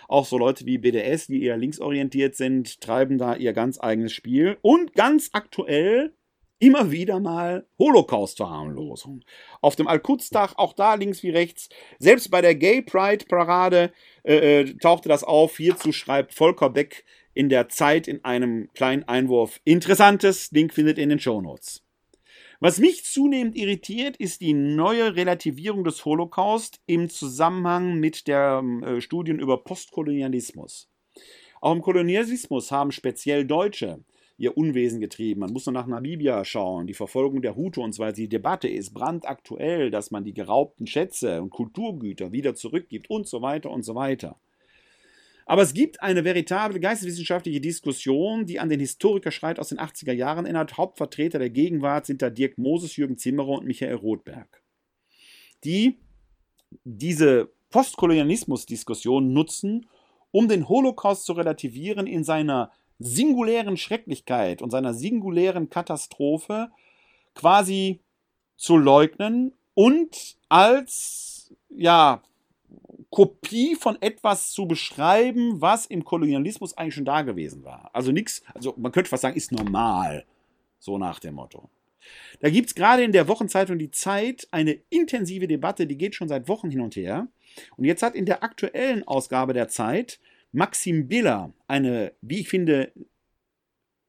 auch so Leute wie BDS, die eher linksorientiert sind, treiben da ihr ganz eigenes Spiel. Und ganz aktuell immer wieder mal Holocaust-Verharmlosung. Auf dem Al-Quds-Tag, auch da links wie rechts, selbst bei der Gay Pride-Parade äh, äh tauchte das auf. Hierzu schreibt Volker Beck in der Zeit in einem kleinen Einwurf Interessantes. Link findet ihr in den Show Notes. Was mich zunehmend irritiert, ist die neue Relativierung des Holocaust im Zusammenhang mit der äh, Studien über Postkolonialismus. Auch im Kolonialismus haben speziell Deutsche ihr Unwesen getrieben. Man muss nur nach Namibia schauen, die Verfolgung der Hutu und so weiter. Die Debatte ist brandaktuell, dass man die geraubten Schätze und Kulturgüter wieder zurückgibt und so weiter und so weiter. Aber es gibt eine veritable geisteswissenschaftliche Diskussion, die an den Historikerstreit aus den 80er Jahren erinnert. Hauptvertreter der Gegenwart sind da Dirk Moses, Jürgen Zimmerer und Michael Rothberg, die diese Postkolonialismus-Diskussion nutzen, um den Holocaust zu relativieren in seiner singulären Schrecklichkeit und seiner singulären Katastrophe quasi zu leugnen und als ja Kopie von etwas zu beschreiben, was im Kolonialismus eigentlich schon da gewesen war. Also nichts, also man könnte fast sagen, ist normal. So nach dem Motto. Da gibt es gerade in der Wochenzeitung Die Zeit eine intensive Debatte, die geht schon seit Wochen hin und her. Und jetzt hat in der aktuellen Ausgabe der Zeit Maxim Biller eine, wie ich finde,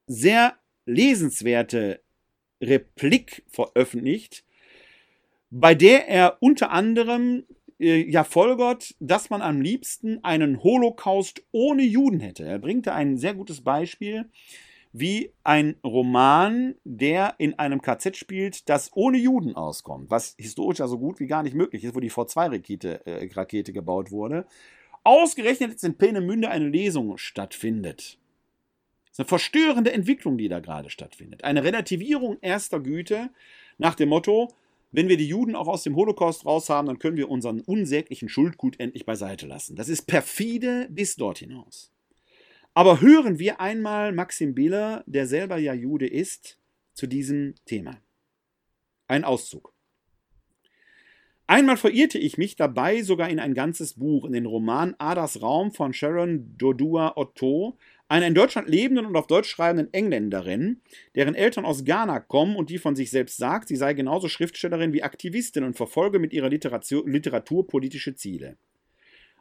sehr lesenswerte Replik veröffentlicht, bei der er unter anderem äh, ja folgert, dass man am liebsten einen Holocaust ohne Juden hätte. Er bringt da ein sehr gutes Beispiel, wie ein Roman, der in einem KZ spielt, das ohne Juden auskommt, was historisch ja so gut wie gar nicht möglich ist, wo die V2-Rakete äh, Rakete gebaut wurde. Ausgerechnet jetzt in Peenemünde eine Lesung stattfindet. Das ist eine verstörende Entwicklung, die da gerade stattfindet. Eine Relativierung erster Güte nach dem Motto, wenn wir die Juden auch aus dem Holocaust raus haben, dann können wir unseren unsäglichen Schuldgut endlich beiseite lassen. Das ist perfide bis dort hinaus. Aber hören wir einmal Maxim Biller, der selber ja Jude ist, zu diesem Thema. Ein Auszug. Einmal verirrte ich mich dabei sogar in ein ganzes Buch, in den Roman Adas Raum von Sharon Dodua Otto, einer in Deutschland lebenden und auf Deutsch schreibenden Engländerin, deren Eltern aus Ghana kommen und die von sich selbst sagt, sie sei genauso Schriftstellerin wie Aktivistin und verfolge mit ihrer Literatur, Literatur politische Ziele.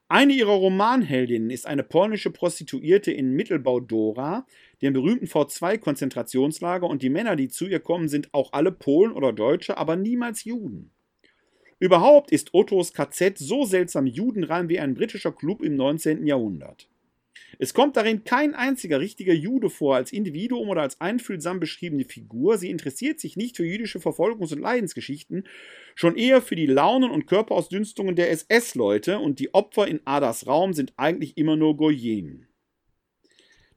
Eine ihrer Romanheldinnen ist eine polnische Prostituierte in Mittelbau Dora, dem berühmten V2-Konzentrationslager, und die Männer, die zu ihr kommen, sind auch alle Polen oder Deutsche, aber niemals Juden. Überhaupt ist Ottos KZ so seltsam judenrein wie ein britischer Club im 19. Jahrhundert. Es kommt darin kein einziger richtiger Jude vor als Individuum oder als einfühlsam beschriebene Figur. Sie interessiert sich nicht für jüdische Verfolgungs- und Leidensgeschichten, schon eher für die Launen und Körperausdünstungen der SS-Leute und die Opfer in Adas Raum sind eigentlich immer nur Goyim.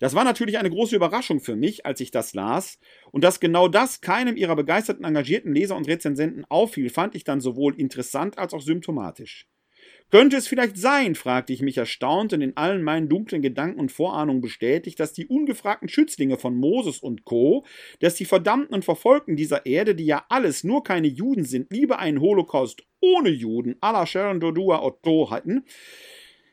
Das war natürlich eine große Überraschung für mich, als ich das las, und dass genau das keinem ihrer begeisterten, engagierten Leser und Rezensenten auffiel, fand ich dann sowohl interessant als auch symptomatisch. Könnte es vielleicht sein, fragte ich mich erstaunt und in allen meinen dunklen Gedanken und Vorahnungen bestätigt, dass die ungefragten Schützlinge von Moses und Co., dass die Verdammten und Verfolgten dieser Erde, die ja alles nur keine Juden sind, lieber einen Holocaust ohne Juden à la Sharon Dodua Otto hatten,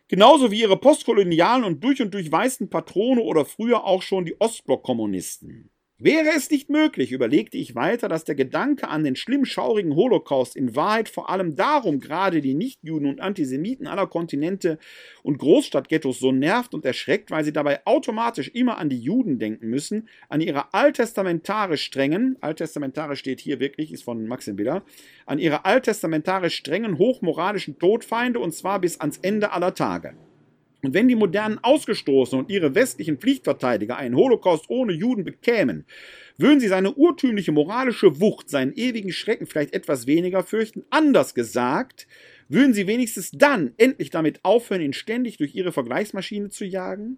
genauso wie ihre postkolonialen und durch und durch weißen Patrone oder früher auch schon die Ostblock-Kommunisten. Wäre es nicht möglich, überlegte ich weiter, dass der Gedanke an den schlimm schaurigen Holocaust in Wahrheit vor allem darum gerade die Nichtjuden und Antisemiten aller Kontinente und Großstadtghettos so nervt und erschreckt, weil sie dabei automatisch immer an die Juden denken müssen, an ihre alttestamentarisch strengen, alttestamentarisch steht hier wirklich, ist von Maxim Biller, an ihre alttestamentarisch strengen, hochmoralischen Todfeinde und zwar bis ans Ende aller Tage. Und wenn die modernen Ausgestoßenen und ihre westlichen Pflichtverteidiger einen Holocaust ohne Juden bekämen, würden sie seine urtümliche moralische Wucht, seinen ewigen Schrecken vielleicht etwas weniger fürchten. Anders gesagt, Würden sie wenigstens dann endlich damit aufhören, ihn ständig durch ihre Vergleichsmaschine zu jagen?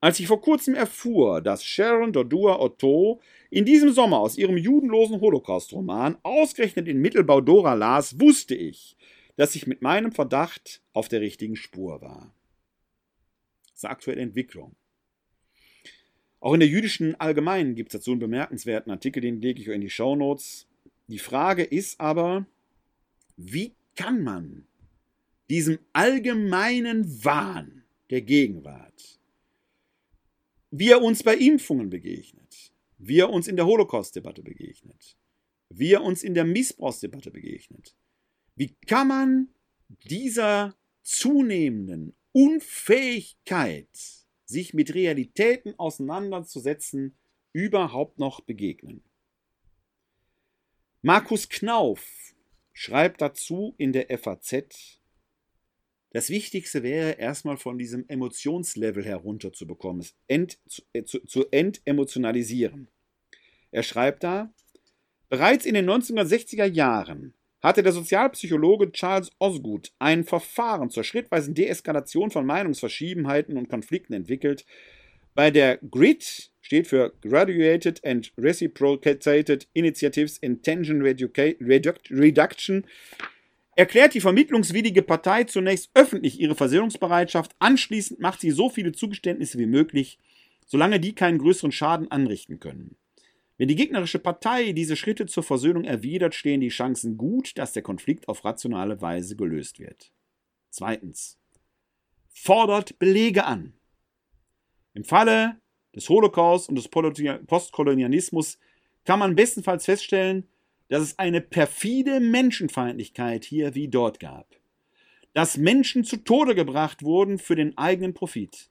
Als ich vor kurzem erfuhr, dass Sharon Dodua Otto in diesem Sommer aus ihrem judenlosen Holocaust-Roman ausgerechnet in Mittelbau-Dora las, wusste ich, dass ich mit meinem Verdacht auf der richtigen Spur war. Das ist eine aktuelle Entwicklung. Auch in der jüdischen Allgemeinen gibt es dazu einen bemerkenswerten Artikel, den lege ich euch in die Shownotes. Die Frage ist aber, wie kann man diesem allgemeinen Wahn der Gegenwart, wie er uns bei Impfungen begegnet, wie er uns in der Holocaust-Debatte begegnet, wie er uns in der Missbrauchsdebatte begegnet, wie kann man dieser zunehmenden Unfähigkeit, sich mit Realitäten auseinanderzusetzen, überhaupt noch begegnen? Markus Knauf schreibt dazu in der FAZ, das Wichtigste wäre erstmal von diesem Emotionslevel herunterzubekommen, es ent, zu, äh, zu, zu entemotionalisieren. Er schreibt da, bereits in den 1960er Jahren hatte der Sozialpsychologe Charles Osgood ein Verfahren zur schrittweisen Deeskalation von Meinungsverschiebenheiten und Konflikten entwickelt, bei der GRID steht für Graduated and Reciprocated Initiatives in Tension Reduction, erklärt die vermittlungswillige Partei zunächst öffentlich ihre Versöhnungsbereitschaft, anschließend macht sie so viele Zugeständnisse wie möglich, solange die keinen größeren Schaden anrichten können. Wenn die gegnerische Partei diese Schritte zur Versöhnung erwidert, stehen die Chancen gut, dass der Konflikt auf rationale Weise gelöst wird. Zweitens. Fordert Belege an. Im Falle des Holocaust und des Postkolonialismus kann man bestenfalls feststellen, dass es eine perfide Menschenfeindlichkeit hier wie dort gab. Dass Menschen zu Tode gebracht wurden für den eigenen Profit.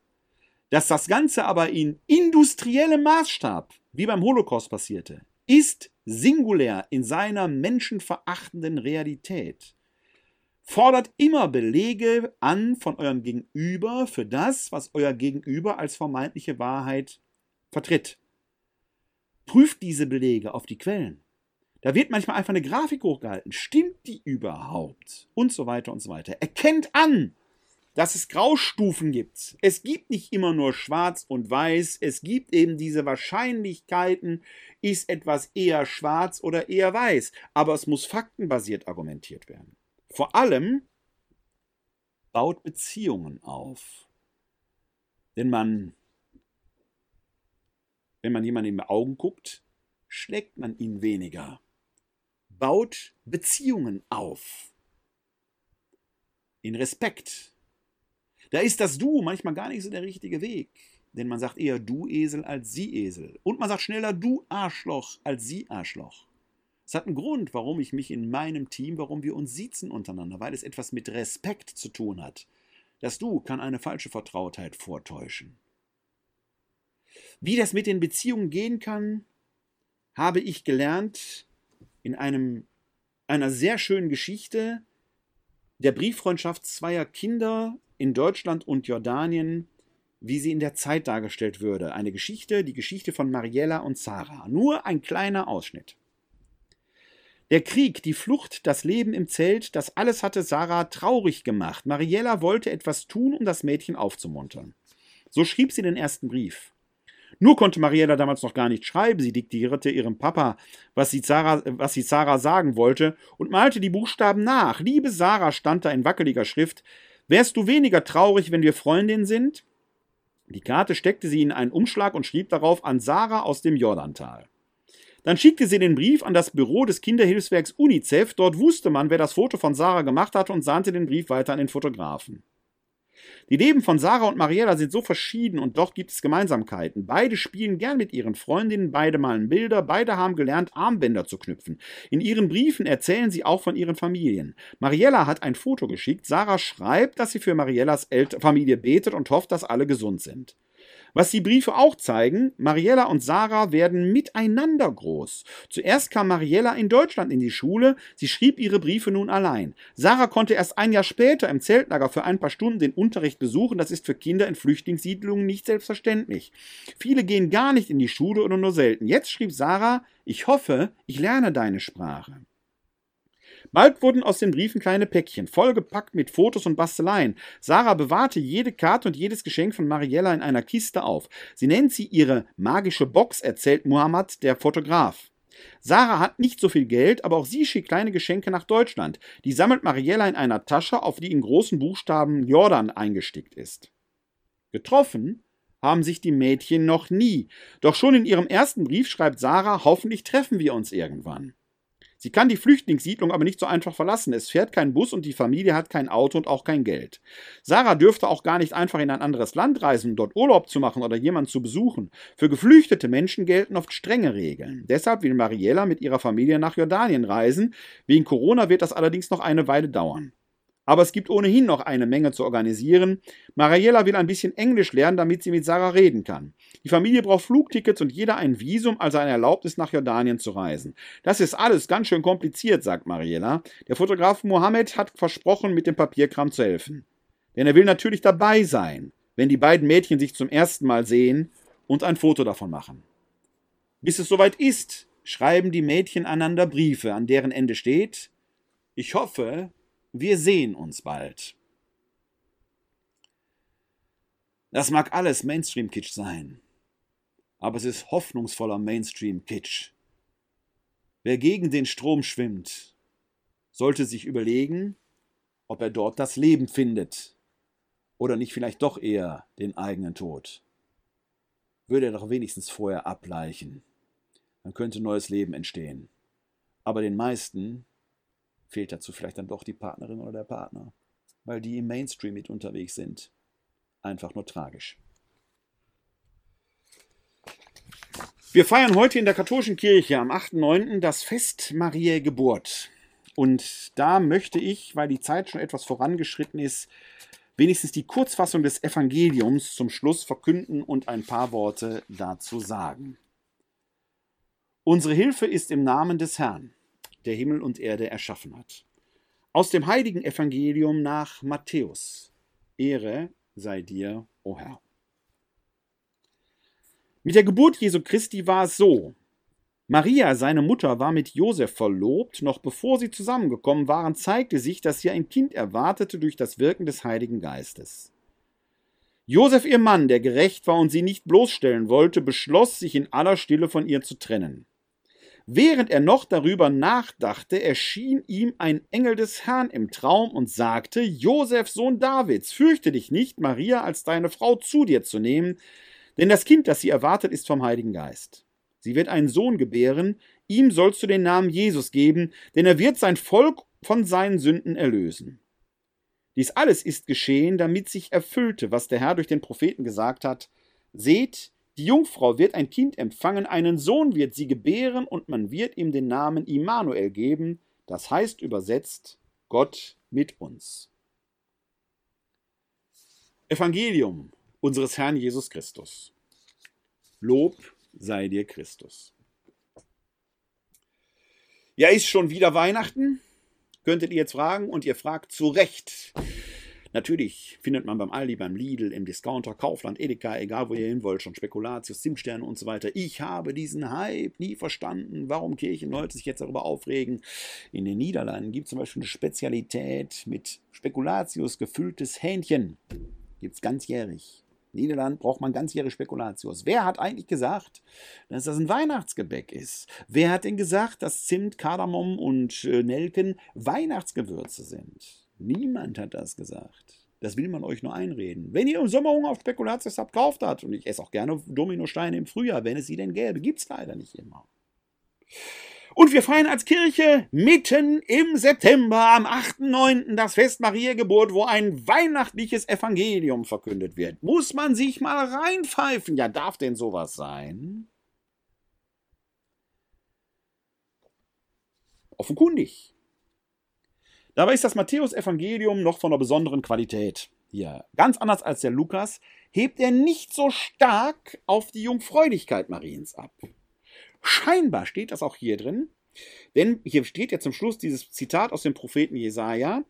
Dass das Ganze aber in industriellem Maßstab, wie beim Holocaust passierte, ist singulär in seiner menschenverachtenden Realität fordert immer Belege an von eurem Gegenüber für das, was euer Gegenüber als vermeintliche Wahrheit vertritt. Prüft diese Belege auf die Quellen. Da wird manchmal einfach eine Grafik hochgehalten. Stimmt die überhaupt? Und so weiter und so weiter. Erkennt an, dass es Graustufen gibt. Es gibt nicht immer nur schwarz und weiß. Es gibt eben diese Wahrscheinlichkeiten, ist etwas eher schwarz oder eher weiß. Aber es muss faktenbasiert argumentiert werden. Vor allem baut Beziehungen auf. Denn man, wenn man jemanden in die Augen guckt, schlägt man ihn weniger. Baut Beziehungen auf. In Respekt. Da ist das Du manchmal gar nicht so der richtige Weg. Denn man sagt eher Du Esel als Sie Esel. Und man sagt schneller Du Arschloch als Sie Arschloch. Es hat einen Grund, warum ich mich in meinem Team, warum wir uns siezen untereinander, weil es etwas mit Respekt zu tun hat. Das Du kann eine falsche Vertrautheit vortäuschen. Wie das mit den Beziehungen gehen kann, habe ich gelernt in einem, einer sehr schönen Geschichte der Brieffreundschaft zweier Kinder in Deutschland und Jordanien, wie sie in der Zeit dargestellt würde. Eine Geschichte, die Geschichte von Mariella und Sarah. Nur ein kleiner Ausschnitt. Der Krieg, die Flucht, das Leben im Zelt, das alles hatte Sarah traurig gemacht. Mariella wollte etwas tun, um das Mädchen aufzumuntern. So schrieb sie den ersten Brief. Nur konnte Mariella damals noch gar nicht schreiben. Sie diktierte ihrem Papa, was sie, Sarah, was sie Sarah sagen wollte, und malte die Buchstaben nach. Liebe Sarah, stand da in wackeliger Schrift. Wärst du weniger traurig, wenn wir Freundinnen sind? Die Karte steckte sie in einen Umschlag und schrieb darauf an Sarah aus dem Jordantal. Dann schickte sie den Brief an das Büro des Kinderhilfswerks UNICEF. Dort wusste man, wer das Foto von Sarah gemacht hatte und sandte den Brief weiter an den Fotografen. Die Leben von Sarah und Mariella sind so verschieden und doch gibt es Gemeinsamkeiten. Beide spielen gern mit ihren Freundinnen, beide malen Bilder, beide haben gelernt, Armbänder zu knüpfen. In ihren Briefen erzählen sie auch von ihren Familien. Mariella hat ein Foto geschickt. Sarah schreibt, dass sie für Mariellas El Familie betet und hofft, dass alle gesund sind. Was die Briefe auch zeigen, Mariella und Sarah werden miteinander groß. Zuerst kam Mariella in Deutschland in die Schule, sie schrieb ihre Briefe nun allein. Sarah konnte erst ein Jahr später im Zeltlager für ein paar Stunden den Unterricht besuchen, das ist für Kinder in Flüchtlingssiedlungen nicht selbstverständlich. Viele gehen gar nicht in die Schule oder nur selten. Jetzt schrieb Sarah, ich hoffe, ich lerne deine Sprache. Bald wurden aus den Briefen kleine Päckchen, vollgepackt mit Fotos und Basteleien. Sarah bewahrte jede Karte und jedes Geschenk von Mariella in einer Kiste auf. Sie nennt sie ihre magische Box, erzählt Muhammad, der Fotograf. Sarah hat nicht so viel Geld, aber auch sie schickt kleine Geschenke nach Deutschland. Die sammelt Mariella in einer Tasche, auf die in großen Buchstaben Jordan eingestickt ist. Getroffen haben sich die Mädchen noch nie. Doch schon in ihrem ersten Brief schreibt Sarah, hoffentlich treffen wir uns irgendwann. Sie kann die Flüchtlingssiedlung aber nicht so einfach verlassen. Es fährt kein Bus und die Familie hat kein Auto und auch kein Geld. Sarah dürfte auch gar nicht einfach in ein anderes Land reisen, um dort Urlaub zu machen oder jemanden zu besuchen. Für geflüchtete Menschen gelten oft strenge Regeln. Deshalb will Mariella mit ihrer Familie nach Jordanien reisen. Wegen Corona wird das allerdings noch eine Weile dauern. Aber es gibt ohnehin noch eine Menge zu organisieren. Mariella will ein bisschen Englisch lernen, damit sie mit Sarah reden kann. Die Familie braucht Flugtickets und jeder ein Visum, also eine Erlaubnis nach Jordanien zu reisen. Das ist alles ganz schön kompliziert, sagt Mariella. Der Fotograf Mohammed hat versprochen, mit dem Papierkram zu helfen. Denn er will natürlich dabei sein, wenn die beiden Mädchen sich zum ersten Mal sehen und ein Foto davon machen. Bis es soweit ist, schreiben die Mädchen einander Briefe, an deren Ende steht Ich hoffe, wir sehen uns bald. Das mag alles Mainstream-Kitsch sein, aber es ist hoffnungsvoller Mainstream-Kitsch. Wer gegen den Strom schwimmt, sollte sich überlegen, ob er dort das Leben findet oder nicht vielleicht doch eher den eigenen Tod. Würde er doch wenigstens vorher ableichen, dann könnte neues Leben entstehen. Aber den meisten fehlt dazu vielleicht dann doch die Partnerin oder der Partner, weil die im Mainstream mit unterwegs sind. Einfach nur tragisch. Wir feiern heute in der katholischen Kirche am 8.9. das Fest Mariä Geburt. Und da möchte ich, weil die Zeit schon etwas vorangeschritten ist, wenigstens die Kurzfassung des Evangeliums zum Schluss verkünden und ein paar Worte dazu sagen. Unsere Hilfe ist im Namen des Herrn, der Himmel und Erde erschaffen hat. Aus dem heiligen Evangelium nach Matthäus. Ehre sei dir, o Herr. Mit der Geburt Jesu Christi war es so. Maria, seine Mutter, war mit Josef verlobt, noch bevor sie zusammengekommen waren, zeigte sich, dass sie ein Kind erwartete durch das Wirken des Heiligen Geistes. Josef, ihr Mann, der gerecht war und sie nicht bloßstellen wollte, beschloss, sich in aller Stille von ihr zu trennen. Während er noch darüber nachdachte, erschien ihm ein Engel des Herrn im Traum und sagte, Josef, Sohn Davids, fürchte dich nicht, Maria als deine Frau zu dir zu nehmen, denn das Kind, das sie erwartet, ist vom Heiligen Geist. Sie wird einen Sohn gebären, ihm sollst du den Namen Jesus geben, denn er wird sein Volk von seinen Sünden erlösen. Dies alles ist geschehen, damit sich erfüllte, was der Herr durch den Propheten gesagt hat. Seht, die Jungfrau wird ein Kind empfangen, einen Sohn wird sie gebären und man wird ihm den Namen Immanuel geben, das heißt übersetzt Gott mit uns. Evangelium unseres Herrn Jesus Christus. Lob sei dir Christus. Ja, ist schon wieder Weihnachten? Könntet ihr jetzt fragen und ihr fragt zu Recht. Natürlich findet man beim Aldi, beim Lidl, im Discounter, Kaufland, Edeka, egal wo ihr hin wollt, schon Spekulatius, Zimtsterne und so weiter. Ich habe diesen Hype nie verstanden, warum Kirchenleute sich jetzt darüber aufregen. In den Niederlanden gibt es zum Beispiel eine Spezialität mit Spekulatius gefülltes Hähnchen. Gibt es ganzjährig. In Niederland braucht man ganzjährig Spekulatius. Wer hat eigentlich gesagt, dass das ein Weihnachtsgebäck ist? Wer hat denn gesagt, dass Zimt, Kardamom und äh, Nelken Weihnachtsgewürze sind? Niemand hat das gesagt. Das will man euch nur einreden. Wenn ihr im Sommer Hunger auf Spekulatius habt, kauft das. Und ich esse auch gerne Dominosteine im Frühjahr, wenn es sie denn gäbe. Gibt es leider nicht immer. Und wir feiern als Kirche mitten im September am 8.9. das Fest Maria Geburt, wo ein weihnachtliches Evangelium verkündet wird. Muss man sich mal reinpfeifen. Ja, darf denn sowas sein? Offenkundig. Dabei ist das Matthäus-Evangelium noch von einer besonderen Qualität. Hier, ganz anders als der Lukas, hebt er nicht so stark auf die Jungfräulichkeit Mariens ab. Scheinbar steht das auch hier drin, Denn hier steht ja zum Schluss dieses Zitat aus dem Propheten Jesaja: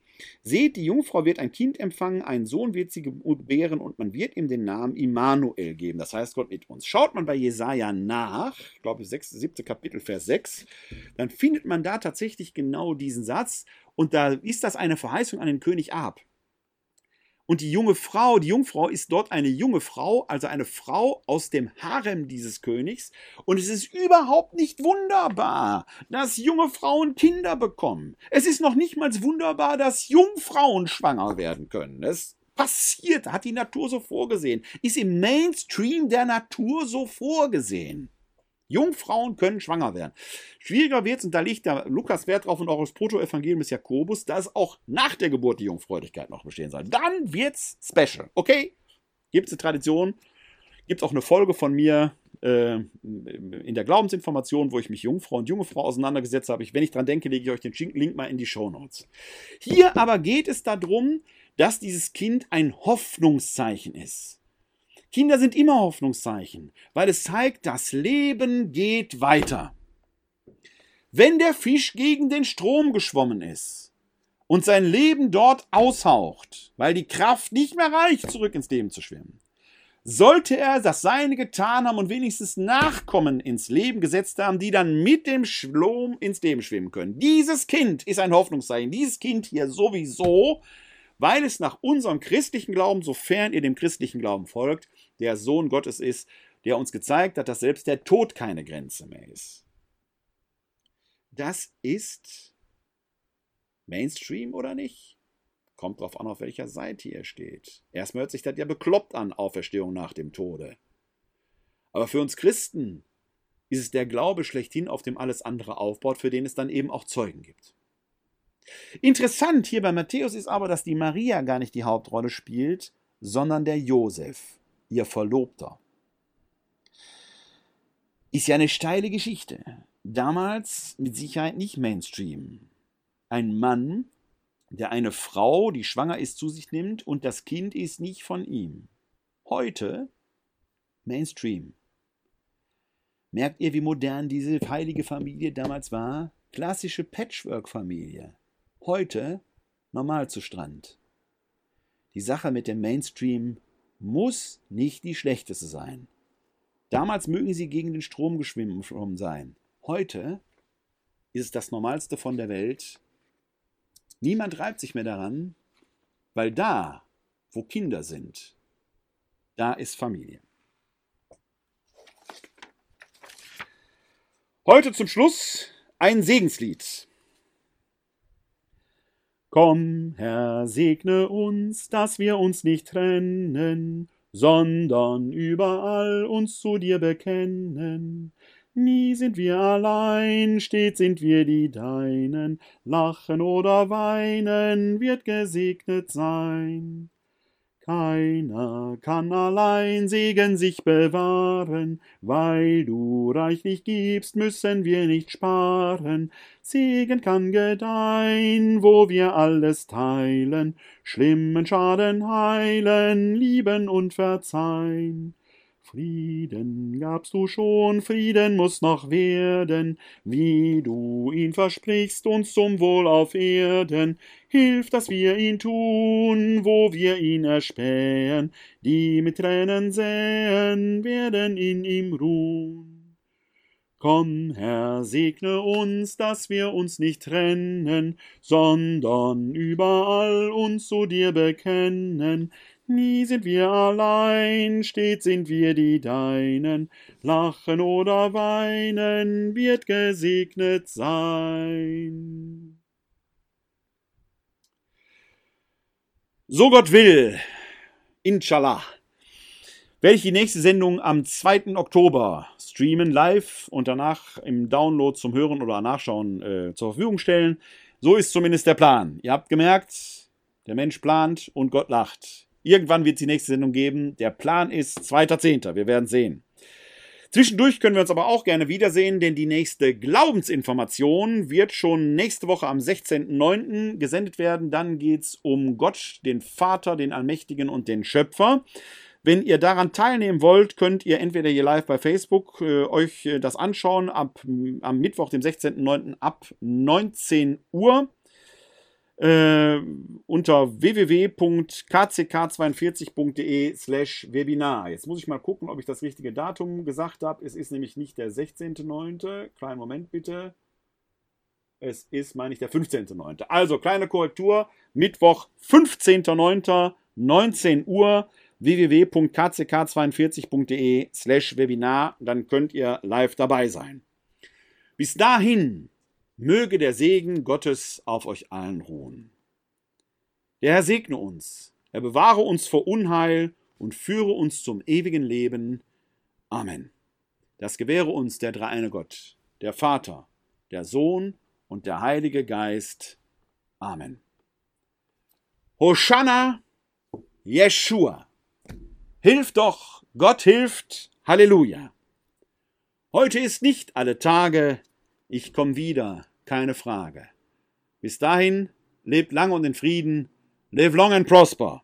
Seht, die Jungfrau wird ein Kind empfangen, einen Sohn wird sie gebären und man wird ihm den Namen Immanuel geben. Das heißt Gott mit uns. Schaut man bei Jesaja nach, ich glaube, 6, 7. Kapitel, Vers 6, dann findet man da tatsächlich genau diesen Satz und da ist das eine Verheißung an den König Ahab. Und die junge Frau, die Jungfrau ist dort eine junge Frau, also eine Frau aus dem Harem dieses Königs. Und es ist überhaupt nicht wunderbar, dass junge Frauen Kinder bekommen. Es ist noch nicht mal wunderbar, dass Jungfrauen schwanger werden können. Es passiert, hat die Natur so vorgesehen, ist im Mainstream der Natur so vorgesehen. Jungfrauen können schwanger werden. Schwieriger wird es, und da liegt der Lukas Wert drauf und auch das Proto-Evangelium des Jakobus, dass auch nach der Geburt die Jungfräulichkeit noch bestehen soll. Dann wird's special. Okay? Gibt es eine Tradition? Gibt es auch eine Folge von mir äh, in der Glaubensinformation, wo ich mich Jungfrau und junge Frau auseinandergesetzt habe. Ich, wenn ich dran denke, lege ich euch den Link mal in die Show Notes. Hier aber geht es darum, dass dieses Kind ein Hoffnungszeichen ist. Kinder sind immer Hoffnungszeichen, weil es zeigt, das Leben geht weiter. Wenn der Fisch gegen den Strom geschwommen ist und sein Leben dort aushaucht, weil die Kraft nicht mehr reicht, zurück ins Leben zu schwimmen, sollte er das Seine getan haben und wenigstens Nachkommen ins Leben gesetzt haben, die dann mit dem Strom ins Leben schwimmen können. Dieses Kind ist ein Hoffnungszeichen. Dieses Kind hier sowieso, weil es nach unserem christlichen Glauben, sofern ihr dem christlichen Glauben folgt, der Sohn Gottes ist, der uns gezeigt hat, dass selbst der Tod keine Grenze mehr ist. Das ist Mainstream oder nicht? Kommt drauf an, auf welcher Seite ihr steht. Erstmal hört sich das ja bekloppt an, Auferstehung nach dem Tode. Aber für uns Christen ist es der Glaube schlechthin, auf dem alles andere aufbaut, für den es dann eben auch Zeugen gibt. Interessant hier bei Matthäus ist aber, dass die Maria gar nicht die Hauptrolle spielt, sondern der Josef, ihr Verlobter. Ist ja eine steile Geschichte. Damals mit Sicherheit nicht Mainstream. Ein Mann, der eine Frau, die schwanger ist, zu sich nimmt und das Kind ist nicht von ihm. Heute Mainstream. Merkt ihr, wie modern diese heilige Familie damals war? Klassische Patchwork-Familie heute Normalzustand. Die Sache mit dem Mainstream muss nicht die schlechteste sein. Damals mögen sie gegen den Strom geschwommen sein. Heute ist es das Normalste von der Welt. Niemand reibt sich mehr daran, weil da, wo Kinder sind, da ist Familie. Heute zum Schluss ein Segenslied. Komm, Herr, segne uns, dass wir uns nicht trennen, sondern überall uns zu dir bekennen. Nie sind wir allein, stets sind wir die Deinen, lachen oder weinen wird gesegnet sein. Keiner kann allein Segen sich bewahren, weil du reichlich gibst, müssen wir nicht sparen. Segen kann gedeihen, wo wir alles teilen, schlimmen Schaden heilen, lieben und verzeihen. Frieden gabst du schon, Frieden muss noch werden, wie du ihn versprichst, uns zum Wohl auf Erden. Hilf, dass wir ihn tun, wo wir ihn erspähen, die mit Tränen säen, werden in ihm ruhen. Komm, Herr, segne uns, dass wir uns nicht trennen, sondern überall uns zu dir bekennen, Nie sind wir allein, stets sind wir die Deinen, lachen oder weinen wird gesegnet sein. So Gott will, inshallah, werde ich die nächste Sendung am 2. Oktober streamen, live und danach im Download zum Hören oder Nachschauen äh, zur Verfügung stellen. So ist zumindest der Plan. Ihr habt gemerkt, der Mensch plant und Gott lacht. Irgendwann wird es die nächste Sendung geben. Der Plan ist 2.10. Wir werden sehen. Zwischendurch können wir uns aber auch gerne wiedersehen, denn die nächste Glaubensinformation wird schon nächste Woche am 16.09. gesendet werden. Dann geht es um Gott, den Vater, den Allmächtigen und den Schöpfer. Wenn ihr daran teilnehmen wollt, könnt ihr entweder hier live bei Facebook äh, euch äh, das anschauen, ab, am Mittwoch, dem 16.09. ab 19 Uhr äh, unter www.kck42.de slash Webinar. Jetzt muss ich mal gucken, ob ich das richtige Datum gesagt habe. Es ist nämlich nicht der 16.09. Kleinen Moment bitte. Es ist, meine ich, der 15.09. Also, kleine Korrektur. Mittwoch, 15.09., 19 Uhr www.kck42.de slash Webinar. Dann könnt ihr live dabei sein. Bis dahin Möge der Segen Gottes auf euch allen ruhen. Der Herr segne uns, er bewahre uns vor Unheil und führe uns zum ewigen Leben. Amen. Das gewähre uns der dreieine Gott, der Vater, der Sohn und der Heilige Geist. Amen. Hosanna, Jeshua. Hilf doch, Gott hilft. Halleluja. Heute ist nicht alle Tage, ich komme wieder, keine Frage. Bis dahin, lebt lang und in Frieden, live long and prosper.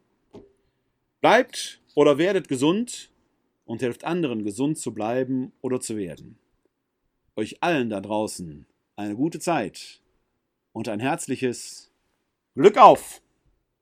Bleibt oder werdet gesund und helft anderen, gesund zu bleiben oder zu werden. Euch allen da draußen eine gute Zeit und ein herzliches Glück auf!